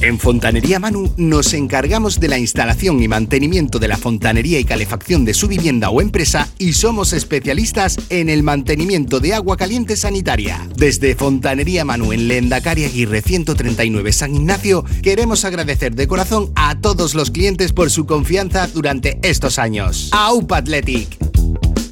En Fontanería Manu nos encargamos de la instalación y mantenimiento de la fontanería y calefacción de su vivienda o empresa y somos especialistas en el mantenimiento de agua caliente sanitaria. Desde Fontanería Manu en Lendakari Aguirre 139 San Ignacio queremos agradecer de corazón a todos los clientes por su confianza durante estos años. AUPA Athletic.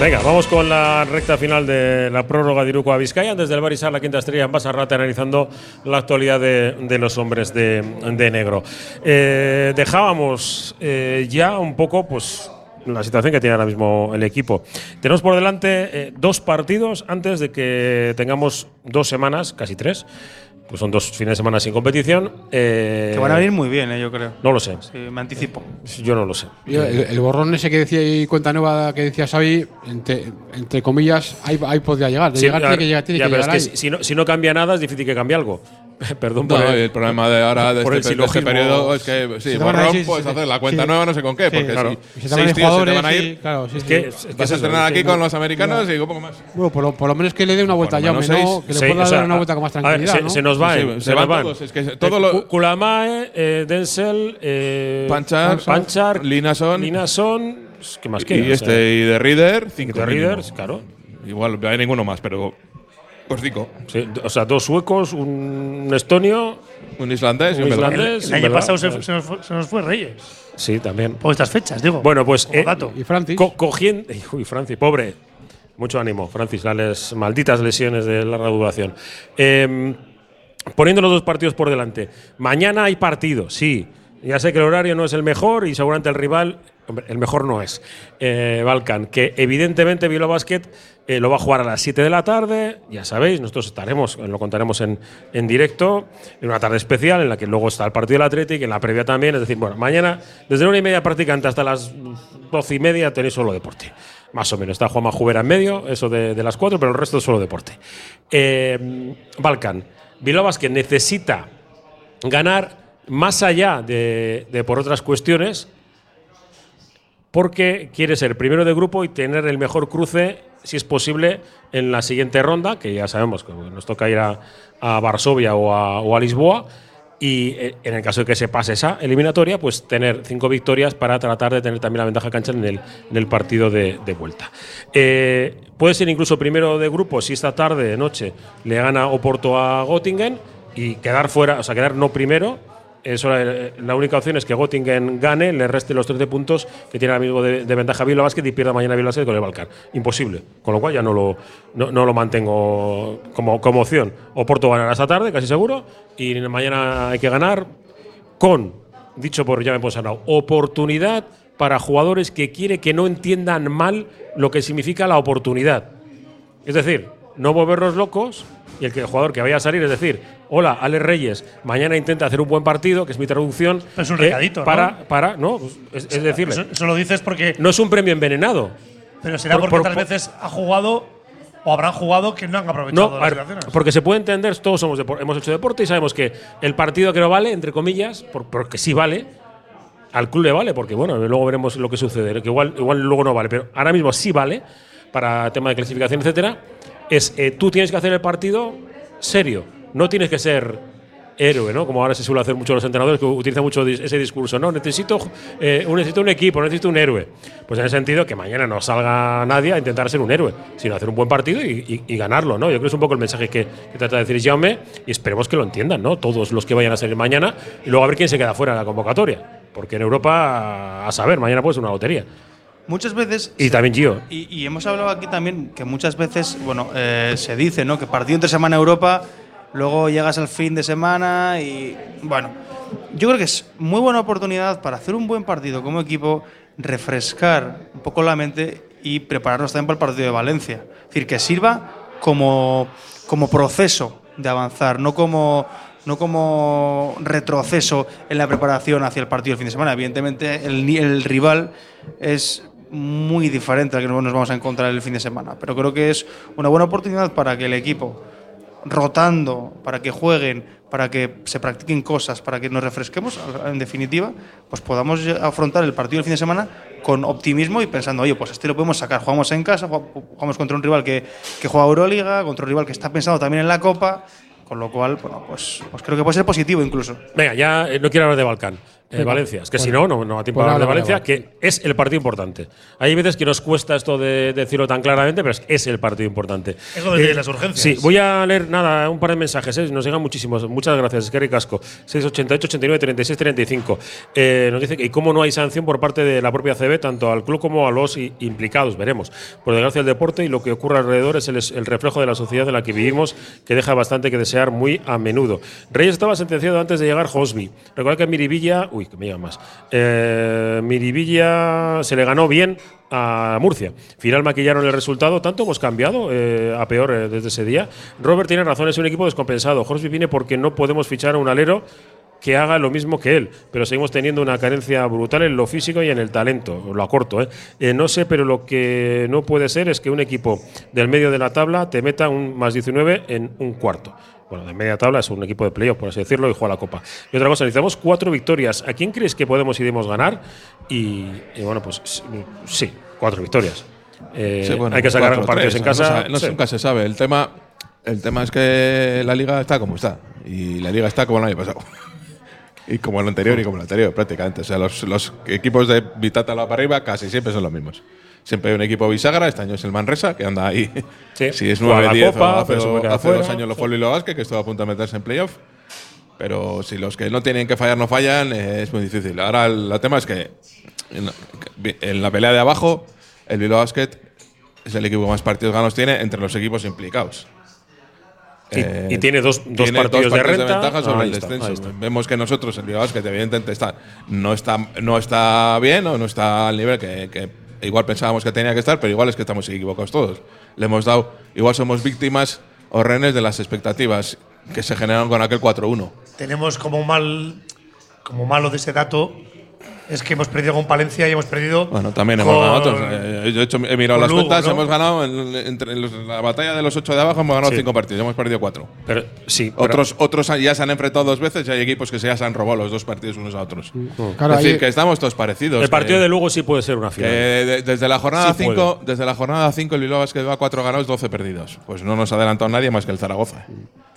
Venga, vamos con la recta final de la prórroga de Iruko a Vizcaya. Desde el Barisar, la quinta estrella en Basarrate, analizando la actualidad de, los hombres de, de negro. Eh, dejábamos eh, ya un poco, pues, la situación que tiene ahora mismo el equipo. Tenemos por delante eh, dos partidos antes de que tengamos dos semanas, casi tres. Pues son dos fines de semana sin competición. eh, Que van a venir muy bien, eh, yo creo. No lo sé. Sí, me anticipo. Yo no lo sé. Yo, el, el borrón ese que decía y cuenta nueva que decía Xavi, entre, entre comillas, ahí, ahí podría llegar. De Sí, llegar ya- tiene que llegar, tiene ya, que pero llegar es que ahí. si, si no, si no cambia nada, es difícil que cambie algo. Perdón por No, el problema de ahora de por este, el de este periodo es que sí, Se van borrón decir- puedes sí, hacer la sí. cuenta nueva no sé con qué, Sí, porque claro. si Y se van seis tíos se te jugadores, van a ir, sí, claro, sí, Es sí. que, es que vas a entrenar es que aquí no- con los americanos y un poco más. Bueno, por lo, por lo menos que le dé una vuelta ya, lo ¿no? seis. Que le Sí, pueda o sea, dar una vuelta con más a ver, tranquilidad. se, ¿no? se nos va, Sí, eh, se van nos todos, es que todo lo- Ku- Kulamae, eh, Denzel, eh, Panchar, Panchar, Linason. Linason, ¿qué más Y queda? O este y de Reader, cinco de. Readers, claro. Igual no hay ninguno más, pero pues cinco. Sí, o sea, dos suecos, un estonio, Un islandés y un islandés. El año pasado se, se nos fue, se nos fue Reyes. Sí, también. Por estas fechas, digo. Bueno, pues eh, dato. Y Francis. co- cogiendo. Uy, Francis, pobre. Mucho ánimo, Francis, las malditas lesiones de larga duración. Eh, poniendo los dos partidos por delante. Mañana hay partido, sí. Ya sé que el horario no es el mejor y seguramente el rival, hombre, el mejor no es. Eh, Balkan, que evidentemente Bilbao Basket eh, lo va a jugar a las 7 de la tarde, ya sabéis, nosotros estaremos, lo contaremos en, en directo, en una tarde especial en la que luego está el partido del Athletic, en la previa también, es decir, bueno, mañana desde la una y media prácticamente hasta las doce y media tenéis solo deporte. Más o menos, está Juanma Jubera en medio, eso de, las cuatro, pero el resto es solo deporte. Eh, Balkan, Bilbao Basket necesita ganar más allá de por otras cuestiones, porque quiere ser primero de grupo y tener el mejor cruce, si es posible, en la siguiente ronda, que ya sabemos que nos toca ir a, Varsovia o a, Lisboa. Y eh, en el caso de que se pase esa eliminatoria, pues tener cinco victorias para tratar de tener también la ventaja cancha en el, partido de, de vuelta. Eh, puede ser incluso primero de grupo si esta tarde, noche, le gana Oporto a Göttingen y quedar fuera, o sea, quedar no primero, eso, la única opción es que Göttingen gane, le reste los 13 puntos que tiene ahora mismo de, de ventaja Bilbao Basket y pierda mañana Bilbao Basket con el Balcar. Imposible. Con lo cual ya no lo, no, lo mantengo como, como opción. Oporto ganará esta tarde, casi seguro, y mañana hay que ganar con, dicho por ya me he oportunidad para jugadores que quiere que no entiendan mal lo que significa la oportunidad. Es decir, no volverlos locos y el, que, el jugador que vaya a salir, es decir, hola, Ale Reyes, mañana intenta hacer un buen partido, que es mi traducción. Pero es un eh, recadito, ¿no? para, Para, no, es, es decirle, Eso, eso lo dices porque. no es un premio envenenado. Pero será Por- porque por- otras veces ha jugado o habrán jugado que no han aprovechado No, las ver, porque se puede entender, todos somos hemos hecho deporte y sabemos que el partido que no vale, entre comillas, por- porque sí vale, al club le vale, porque bueno, luego veremos lo que sucede, que igual, igual luego no vale, pero ahora mismo sí vale para tema de clasificación, etcétera, es eh, tú tienes que hacer el partido serio, no tienes que ser héroe, ¿no? Como ahora se suele hacer mucho los entrenadores que utilizan mucho ese discurso, no, necesito, eh, necesito un equipo, necesito un héroe. Pues en el sentido que mañana no salga nadie a intentar ser un héroe, sino hacer un buen partido y ganarlo, ¿no? Yo creo que es un poco el mensaje que, que trata de decir Jaume y esperemos que lo entiendan, ¿no? Todos los que vayan a salir mañana y luego a ver quién se queda fuera de la convocatoria. Porque en Europa, a saber, mañana puede ser una lotería. Muchas veces. Y también Gio. Y, y hemos hablado aquí también que muchas veces, bueno, eh, se dice, ¿no? Que partido entre semana Europa, luego llegas al fin de semana y, bueno, yo creo que es muy buena oportunidad para hacer un buen partido como equipo, refrescar un poco la mente y prepararnos también para el partido de Valencia. Es decir, que sirva como, como proceso de avanzar, no como no como retroceso en la preparación hacia el partido del fin de semana. Evidentemente, el rival es muy diferente al que nos vamos a encontrar el fin de semana, pero creo que es una buena oportunidad para que el equipo, rotando, para que jueguen, para que se practiquen cosas, para que nos refresquemos, en definitiva, pues podamos afrontar el partido del fin de semana con optimismo y pensando, oye, pues este lo podemos sacar. Jugamos en casa, jugamos contra un rival que, que juega Euroliga, contra un rival que está pensando también en la Copa Con lo cual, bueno, pues, pues creo que puede ser positivo incluso. Venga, ya eh, no quiero hablar de Balcán. Eh. Valencia. Es que si Bueno. no, no, no da tiempo Pues a hablar de Valencia, que es el partido importante. Hay veces que nos cuesta esto de decirlo tan claramente, pero es, es el partido importante. Es donde tienen las urgencias. Sí, voy a leer nada, un par de mensajes. eh, Nos llegan muchísimos. Muchas gracias, Kerry Casco. 688, 89, 36, 35. Eh, nos dice que, ¿y cómo no hay sanción por parte de la propia CB, tanto al club como a los implicados? Veremos. Por desgracia, el deporte y lo que ocurre alrededor es el, el reflejo de la sociedad en la que vivimos, que deja bastante que desear muy a menudo. Reyes estaba sentenciado antes de llegar Hosby. Recuerda que Miribilla. Uy, que me llama más. Eh, Miribilla se le ganó bien a Murcia. Final maquillaron el resultado. Tanto hemos cambiado eh, a peor eh, desde ese día. Robert tiene razón, es un equipo descompensado. Horsby viene porque no podemos fichar a un alero que haga lo mismo que él, pero seguimos teniendo una carencia brutal en lo físico y en el talento. Lo acorto. Eh, no sé, pero lo que no puede ser es que un equipo del medio de la tabla te meta un más 19 en un cuarto. Bueno, de media tabla es un equipo de playoff, por así decirlo, y juega la Copa. Y otra cosa, necesitamos cuatro victorias. ¿A quién crees que podemos y debemos ganar? Y, y bueno, pues sí, cuatro victorias. Eh, Sí, bueno, hay que sacar cuatro, partidos tres, en no casa. sabe- No, sí. nunca se sabe. El tema, el tema es que la liga está como está. Y la liga está como el año pasado. y como el anterior y como el anterior, prácticamente. O sea, los, los equipos de mitad tabla para arriba casi siempre son los mismos. Siempre hay un equipo bisagra, este año es el Manresa, que anda ahí. si es Juega 9, la 10 Copa, o hace, dos años lo fue Lilo Vázquez, que estuvo a punto de meterse en playoff. Pero si los que no tienen que fallar no fallan, eh, es muy difícil. Ahora el, el tema es que en la, en la pelea de abajo, el Bilbao Basket es el equipo que más partidos ganados tiene entre los equipos implicados. Y- y tiene dos- dos tiene partidos de renta. ventaja sobre Ahí el está, descenso. ahí está. Vemos que nosotros, el Bilbao Basket, evidentemente está, no, está, no está bien o no está al nivel que, que igual pensábamos que tenía que estar, pero igual es que estamos equivocados todos. Le hemos dado, igual somos víctimas o rehenes de las expectativas que se generaron con aquel 4-1. Tenemos como mal, como malo de ese dato es que hemos perdido con Palencia y hemos perdido. Bueno, también hemos ganado otros. Eh, yo he, hecho- he mirado las Lugo, cuentas, ¿no? hemos ganado en, entre los- la batalla de los ocho de abajo, hemos ganado Sí. cinco partidos, hemos perdido cuatro. Pero sí, pero- Otros, otros ya se han enfrentado dos veces y hay equipos que se ya se han robado los dos partidos unos a otros. Claro, es decir, que estamos todos parecidos. El partido que- de Lugo sí puede ser una que final. de- desde la jornada Sí 5 desde la jornada 5 el Bilbao Basket va 4 ganados, 12 perdidos. Pues no nos ha adelantado nadie más que el Zaragoza.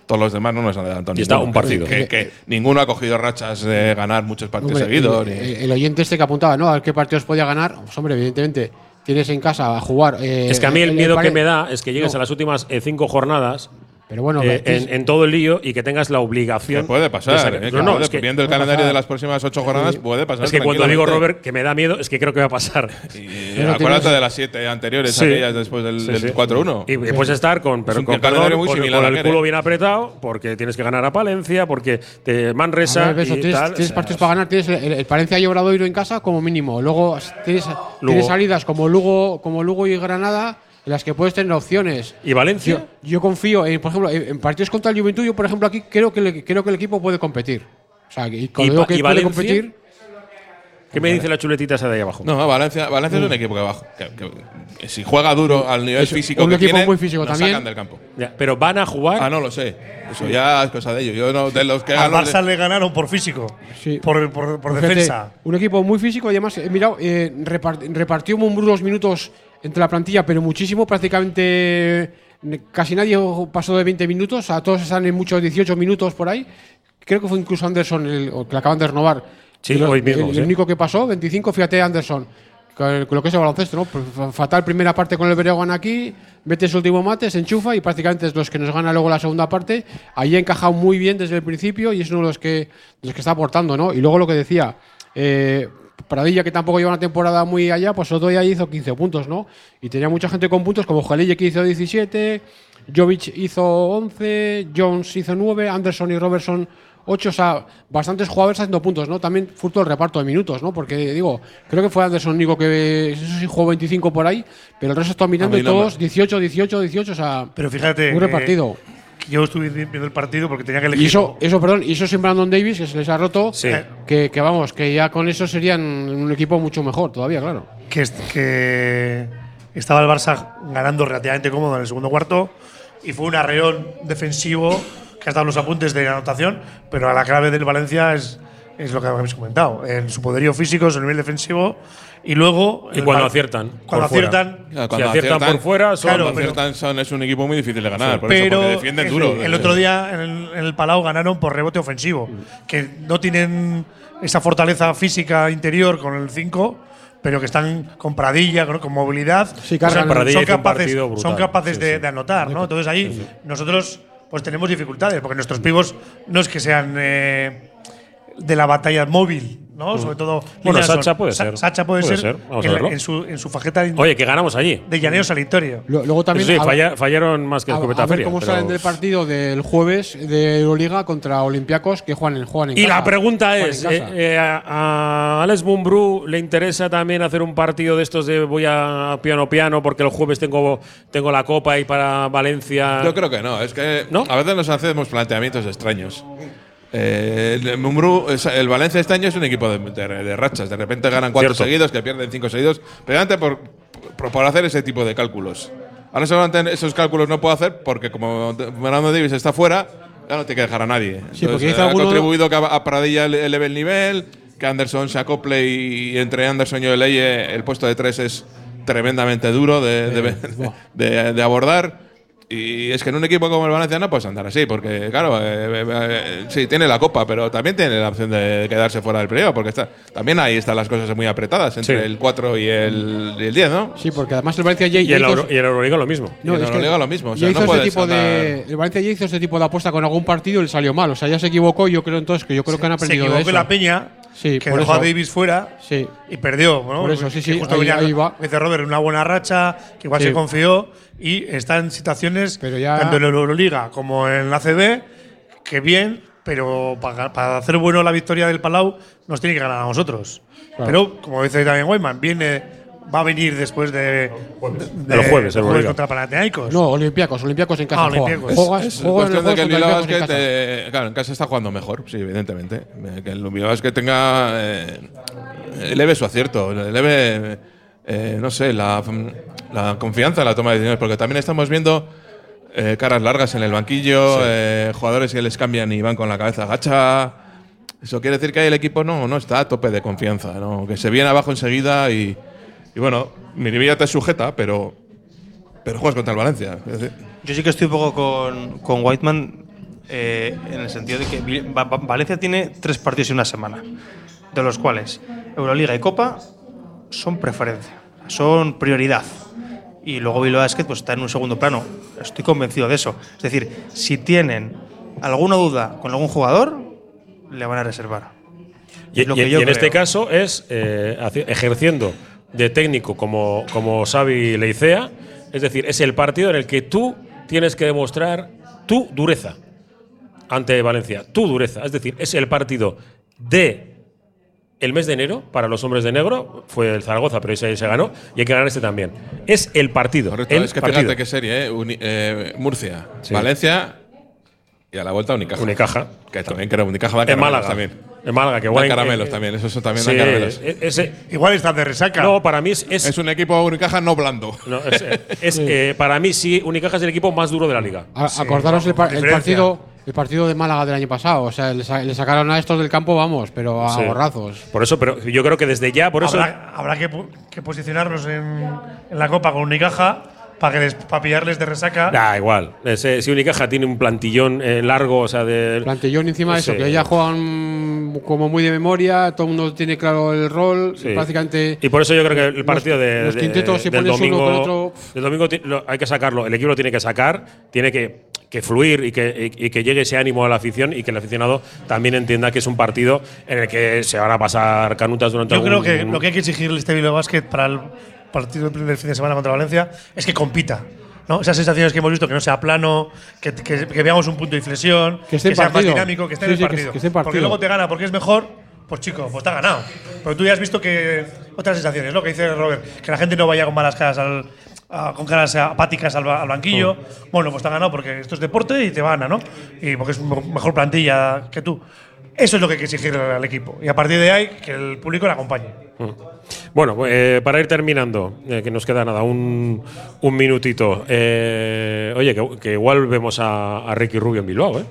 Todos los demás no nos han adelantado Y está ninguno. un partido. Que, que ninguno ha cogido rachas de ganar muchos partidos Hombre, seguidos. el, ni- el- el oyente este que apuntaba, ¿no? A ver qué partidos podía ganar. Pues, hombre, evidentemente, tienes en casa a jugar. eh, es que a mí el el- miedo que me da es que llegues No. a las últimas eh, cinco jornadas Pero bueno, eh, es- en, en todo el lío y que tengas la obligación. Que puede de pasar. sacar- eh, que No, no, puede- es que- viendo el calendario pasar. de las próximas 8 jornadas, puede pasar. Es que cuando digo. Robert que me da miedo, es que creo que va a pasar. Y acuérdate de las 7 anteriores, Sí. aquellas después del, Sí, del sí. 4-1. Y, y puedes estar con, pero un con, perdón, muy con- similar con a el culo ¿eh? bien apretado, porque tienes que ganar a Palencia, porque te Manresa ver, eso, y tienes, tal. tienes o sea, partidos para ganar, tienes el, el Palencia y Obradoiro en casa como mínimo. Luego tienes, Lugo. tienes salidas como Lugo, como Lugo y Granada en las que puedes tener opciones. ¿Y Valencia? Yo, yo confío, en, por ejemplo, en, partidos contra el Juventud, yo por ejemplo aquí creo que, el- creo que el equipo puede competir. O sea, y cuando ¿Y que y puede competir, ¿Qué me dice la chuletita esa de ahí abajo? No, Valencia, Valencia es un equipo que, bajo, que, que- que si juega duro al nivel Es físico un que equipo tienen, muy físico nos también. sacan del campo. Ya, pero van a jugar. Ah, no lo sé. Eso ya es cosa de ellos. Yo no, de los que Al. Barça le ganaron por físico, por, por, por Fíjate, defensa. Un equipo muy físico y además, he mirado, eh, repart- repartió Mumbrú los minutos entre la plantilla, pero muchísimo, prácticamente casi nadie pasó de 20 minutos, a todos están en muchos 18 minutos por ahí. Creo que fue incluso Anderson, el, que le acaban de renovar. Sí, el, hoy mismo, el- único que pasó, 25, fíjate Anderson. Con lo que es el baloncesto, ¿no? Pues, fa- Fatal primera parte con el Breogán aquí, mete su último mate, se enchufa y prácticamente es los que nos gana luego la segunda parte. Ahí ha encajado muy bien desde el principio y es uno de los que, de los que está aportando, ¿no? Y luego lo que decía, eh, Pradilla, que tampoco lleva una temporada muy allá, pues otro día hizo 15 puntos, ¿no? Y tenía mucha gente con puntos, como Jalille que hizo 17, Jovic hizo 11, Jones hizo 9, Anderson y Robertson 8, o sea, bastantes jugadores haciendo puntos, ¿no? También fruto del reparto de minutos, ¿no? Porque, digo, creo que fue Anderson único que, eso sí, jugó 25 por ahí, pero el resto está mirando y todos 18, 18, 18, o sea, Pero fíjate. muy repartido. Yo estuve viendo el partido porque tenía que elegir. Y eso, eso, perdón, y eso sin Brandon Davis, que se les ha roto, Sí. que, que vamos, que ya con eso serían un equipo mucho mejor todavía, claro. que, que estaba el Barça ganando relativamente cómodo en el segundo cuarto y fue un arreón defensivo que ha estado en los apuntes de anotación, pero a la clave del Valencia es, es lo que habéis comentado, en su poderío físico, su nivel defensivo Y luego. Y cuando aciertan. Cuando por aciertan. Claro, si aciertan, por fuera, son. cuando Claro, pero- aciertan son- es un equipo muy difícil de ganar. por eso, pero porque defienden el, duro. el otro día en el, en el Palau ganaron por rebote ofensivo, que no tienen esa fortaleza física interior con el 5, pero que están con Pradilla, con, movilidad. Sí, cargan. son, Pradilla son capaces, brutal. son capaces Sí, de, sí. de anotar, ¿no? Entonces ahí nosotros pues tenemos dificultades, porque nuestros pivos no es que sean eh, de la batalla móvil, ¿no? Sobre todo. Mm. Bueno, Sacha puede ser. Sacha puede, Puede ser, ser, vamos a en, la- verlo. en su, en su fajeta de, Oye, que ganamos allí. de llaneo salitorio. Lo- Luego también. Eso sí, a- falla- fallaron más que a, escopeta a ver feria. cómo pero- salen del partido del jueves de Euroliga contra Olympiacos que juegan en, juegan en Y casa. la pregunta es, eh, eh, a, a Alex Mumbrú le interesa también hacer un partido de estos de voy a piano piano porque el jueves tengo, tengo la copa y para Valencia. Yo creo que no, es que a veces nos hacemos planteamientos extraños. Eh, el Mumbrú, el Valencia este año es un equipo de, de- de rachas. De repente ganan cuatro Cierto. seguidos, que pierden cinco seguidos, precisamente por, por, por hacer ese tipo de cálculos. Ahora seguramente esos cálculos no puedo hacer porque como Fernando Davis está fuera, ya no tiene que dejar a nadie. Sí, Entonces, ha contribuido que a a Pradilla ele- eleve el nivel, que Anderson se acople y, entre Anderson y Oleye el puesto de tres es tremendamente duro de, de- de- de abordar. Y es que en un equipo como el Valencia no puedes andar así, porque claro, eh, eh, eh, sí, tiene la copa, pero también tiene la opción de quedarse fuera del playoff, porque está, también ahí están las cosas muy apretadas entre Sí. el 4 y el, y el 10, ¿no? Sí, porque además el Valencia ya, y, el Euro- y el Euroliga lo mismo. Y en Euroliga lo mismo, o sea, ya hizo no este puedes tipo de, el Valencia ya hizo este tipo de apuesta con algún partido y le salió mal. O sea, ya se equivocó. y Yo creo entonces que yo creo que han se aprendido de equivocó eso. la Peña, Sí, que por dejó eso. a Davis fuera Sí. y perdió. ¿no? Por eso, sí, sí, justo ahí- venía, ahí va. Dice Robert, una buena racha, que igual Sí. se confió y está en situaciones, ya- tanto en la Euroliga como en la CB, que bien, pero para, para hacer bueno la victoria del Palau nos tiene que ganar a nosotros. Claro. Pero, como dice también Weyman, viene, va a venir después de, de- El jueves, el Euroliga. contra Panathinaikos. No, Olympiacos, Olympiacos en casa. Ah, juega. Olympiacos. Juegas- Es juegas cuestión de que el juegos Bilbao contra Basket, Olympiacos en eh, claro, en casa está jugando mejor, sí, evidentemente. Eh, Que el Bilbao Basket tenga. Eh, eleve su acierto, eleve, eh, no sé, la, la confianza en la toma de decisiones, porque también estamos viendo eh, caras largas en el banquillo, eh, jugadores que les cambian y van con la cabeza agacha. Eso quiere decir que el equipo no, no está a tope de confianza, ¿no? que se viene abajo enseguida y, y bueno, Miribilla te sujeta, pero, pero juegas contra el Valencia. Yo sí que estoy un poco con, con Whiteman eh, en el sentido de que Valencia tiene tres partidos en una semana, de los cuales Euroliga y Copa son preferencia, son prioridad. Y luego Bilbao Basket pues, está en un segundo plano. Estoy convencido de eso. Es decir, si tienen alguna duda con algún jugador, le van a reservar. Y, Es lo y- que y yo en este caso es eh, ejerciendo de técnico como, como Xavi Leicea, es decir, es el partido en el que tú tienes que demostrar tu dureza ante Valencia, tu dureza, es decir, es el partido de el mes de enero para los hombres de negro, fue el Zaragoza, pero ese se ganó y hay que ganar este también. Es el partido. Correcto, el es que partido. fíjate qué serie, ¿eh? Uni- eh, Murcia, Sí. Valencia y a la vuelta Unicaja. Unicaja. Que también creo Unicaja da En caramelos Málaga. también. En Málaga, que guay. caramelos eh, también, eso, eso también sí, da caramelos. e- ese- Igual está de resaca. no, para mí es, es- Es un equipo Unicaja no blando. no, es, es, eh, para mí sí, Unicaja es el equipo más duro de la liga. A- acordaros el, el diferencia. partido el partido de Málaga del año pasado. O sea, le, sa- le sacaron a estos del campo, vamos, pero a Sí. borrazos. Por eso, pero yo creo que desde ya, por eso. habrá, habrá que, que posicionarnos en, en la Copa con Unicaja para que para pillarles de resaca. Da igual. Ese, si Unicaja tiene un plantillón eh, largo, o sea, de. Plantillón encima de eso, Sí. que ya juegan como muy de memoria, todo el mundo tiene claro el rol, Sí. prácticamente. Y por eso yo creo que el partido de, los de- quintetos, si del pones uno domingo, con otro, del domingo lo- hay que sacarlo. El equipo lo tiene que sacar, tiene que, que fluir y que, y- y que llegue ese ánimo a la afición y que el aficionado también entienda que es un partido en el que se van a pasar canutas durante Yo creo algún- que lo que hay que exigirle a este Bilbao Basket para el partido del fin de semana contra Valencia es que compita. ¿no? Esas sensaciones que hemos visto, que no sea plano, que, que- que veamos un punto de inflexión, Que en sea más partido. dinámico, que esté Sí, en el sí, que- partido. que esté en Porque partido. luego te gana porque es mejor, pues chico, pues te ha ganado. Pero tú ya has visto que otras sensaciones, lo que dice Robert, que la gente no vaya con malas caras al, a- con caras apáticas al, al banquillo. Bueno, pues te ha ganado porque esto es deporte y te gana, ¿no? Y porque es mejor plantilla que tú. Eso es lo que hay que exigir al equipo. Y a partir de ahí, que el público le acompañe. Mm. Bueno, eh, para ir terminando, eh, que nos queda nada, un, un minutito. Eh, oye, que, que igual vemos a, a Ricky Rubio en Bilbao, ¿eh?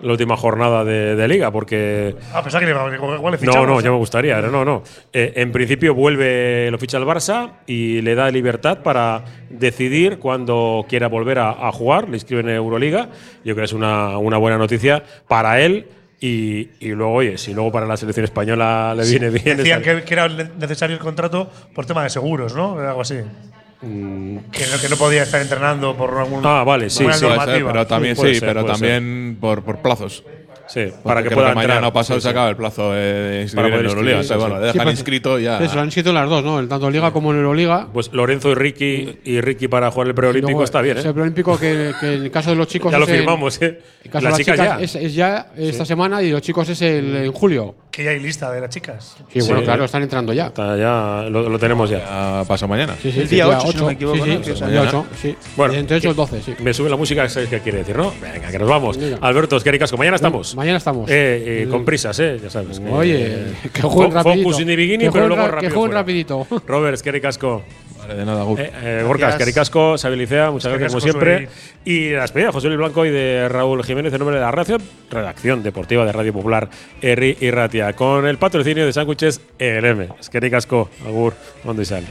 La última jornada de, de liga, porque Ah, pensaba que le- igual le no, no, ya me gustaría. No, no. Eh, en principio vuelve, lo ficha el Barça y le da libertad para decidir cuándo quiera volver a, a jugar. Le inscriben en Euroliga. Yo creo que es una, una buena noticia para él. Y, y luego, oye, si luego para la selección española le viene bien. Decían que, que era necesario el contrato por tema de seguros, ¿no? Algo así. Que, no, que no podía estar entrenando por algún. Mm. Ah, vale, sí, sí. Ser, pero también Puede sí, ser, pero también por, por plazos. Sí, Porque para que pueda mañana entrar. o pasado Sí, se sí. acaba el plazo de inscribir poder en Euroliga. inscribir, sí, bueno, sí. dejan Sí, pues, inscrito ya. Eso, lo han inscrito en las dos, ¿no? El tanto Liga como en Euroliga. Pues Lorenzo y Ricky, y Ricky para jugar el preolímpico está bien, ¿eh? ese preolímpico que, que en el caso de los chicos. Ya lo firmamos, ¿eh? En caso Las de las chicas chicas, ya. Es, es ya esta semana y los chicos es el, en julio. Que ya hay lista de las chicas. Sí, bueno, claro, están entrando ya. Está ya lo, lo tenemos ya. Ya pasa mañana. Sí, sí, El sí, día día 8, si no me ocho. equivoco, Sí, ¿no? sí, Que es el día 8, sí. Bueno, entre 8 y el 12, sí. Me sube la música, ¿sabes qué quiere decir, no? Venga, que nos vamos. Venga. Alberto, es que Casco, mañana estamos. Mañana estamos. Eh, eh, con prisas, ¿eh? Ya sabes. que- Oye, que Fo- jueguen rapidito. Focus in the beginning, Que pero luego ra- que rápido jueguen rapidito. Robert, Esqueri Casco. Vale, de nada, Gur. Eh, eh, Gorka, Esqueri Casco, Xavi Licea, muchas gracias como siempre. Y la despedida de José Luis Blanco y de Raúl Jiménez en nombre de la redacción, redacción deportiva de Radio Popular, Herri y Ratia, con el patrocinio de sándwiches El M. Esqueri Casco, Agur, Ondo y Sal.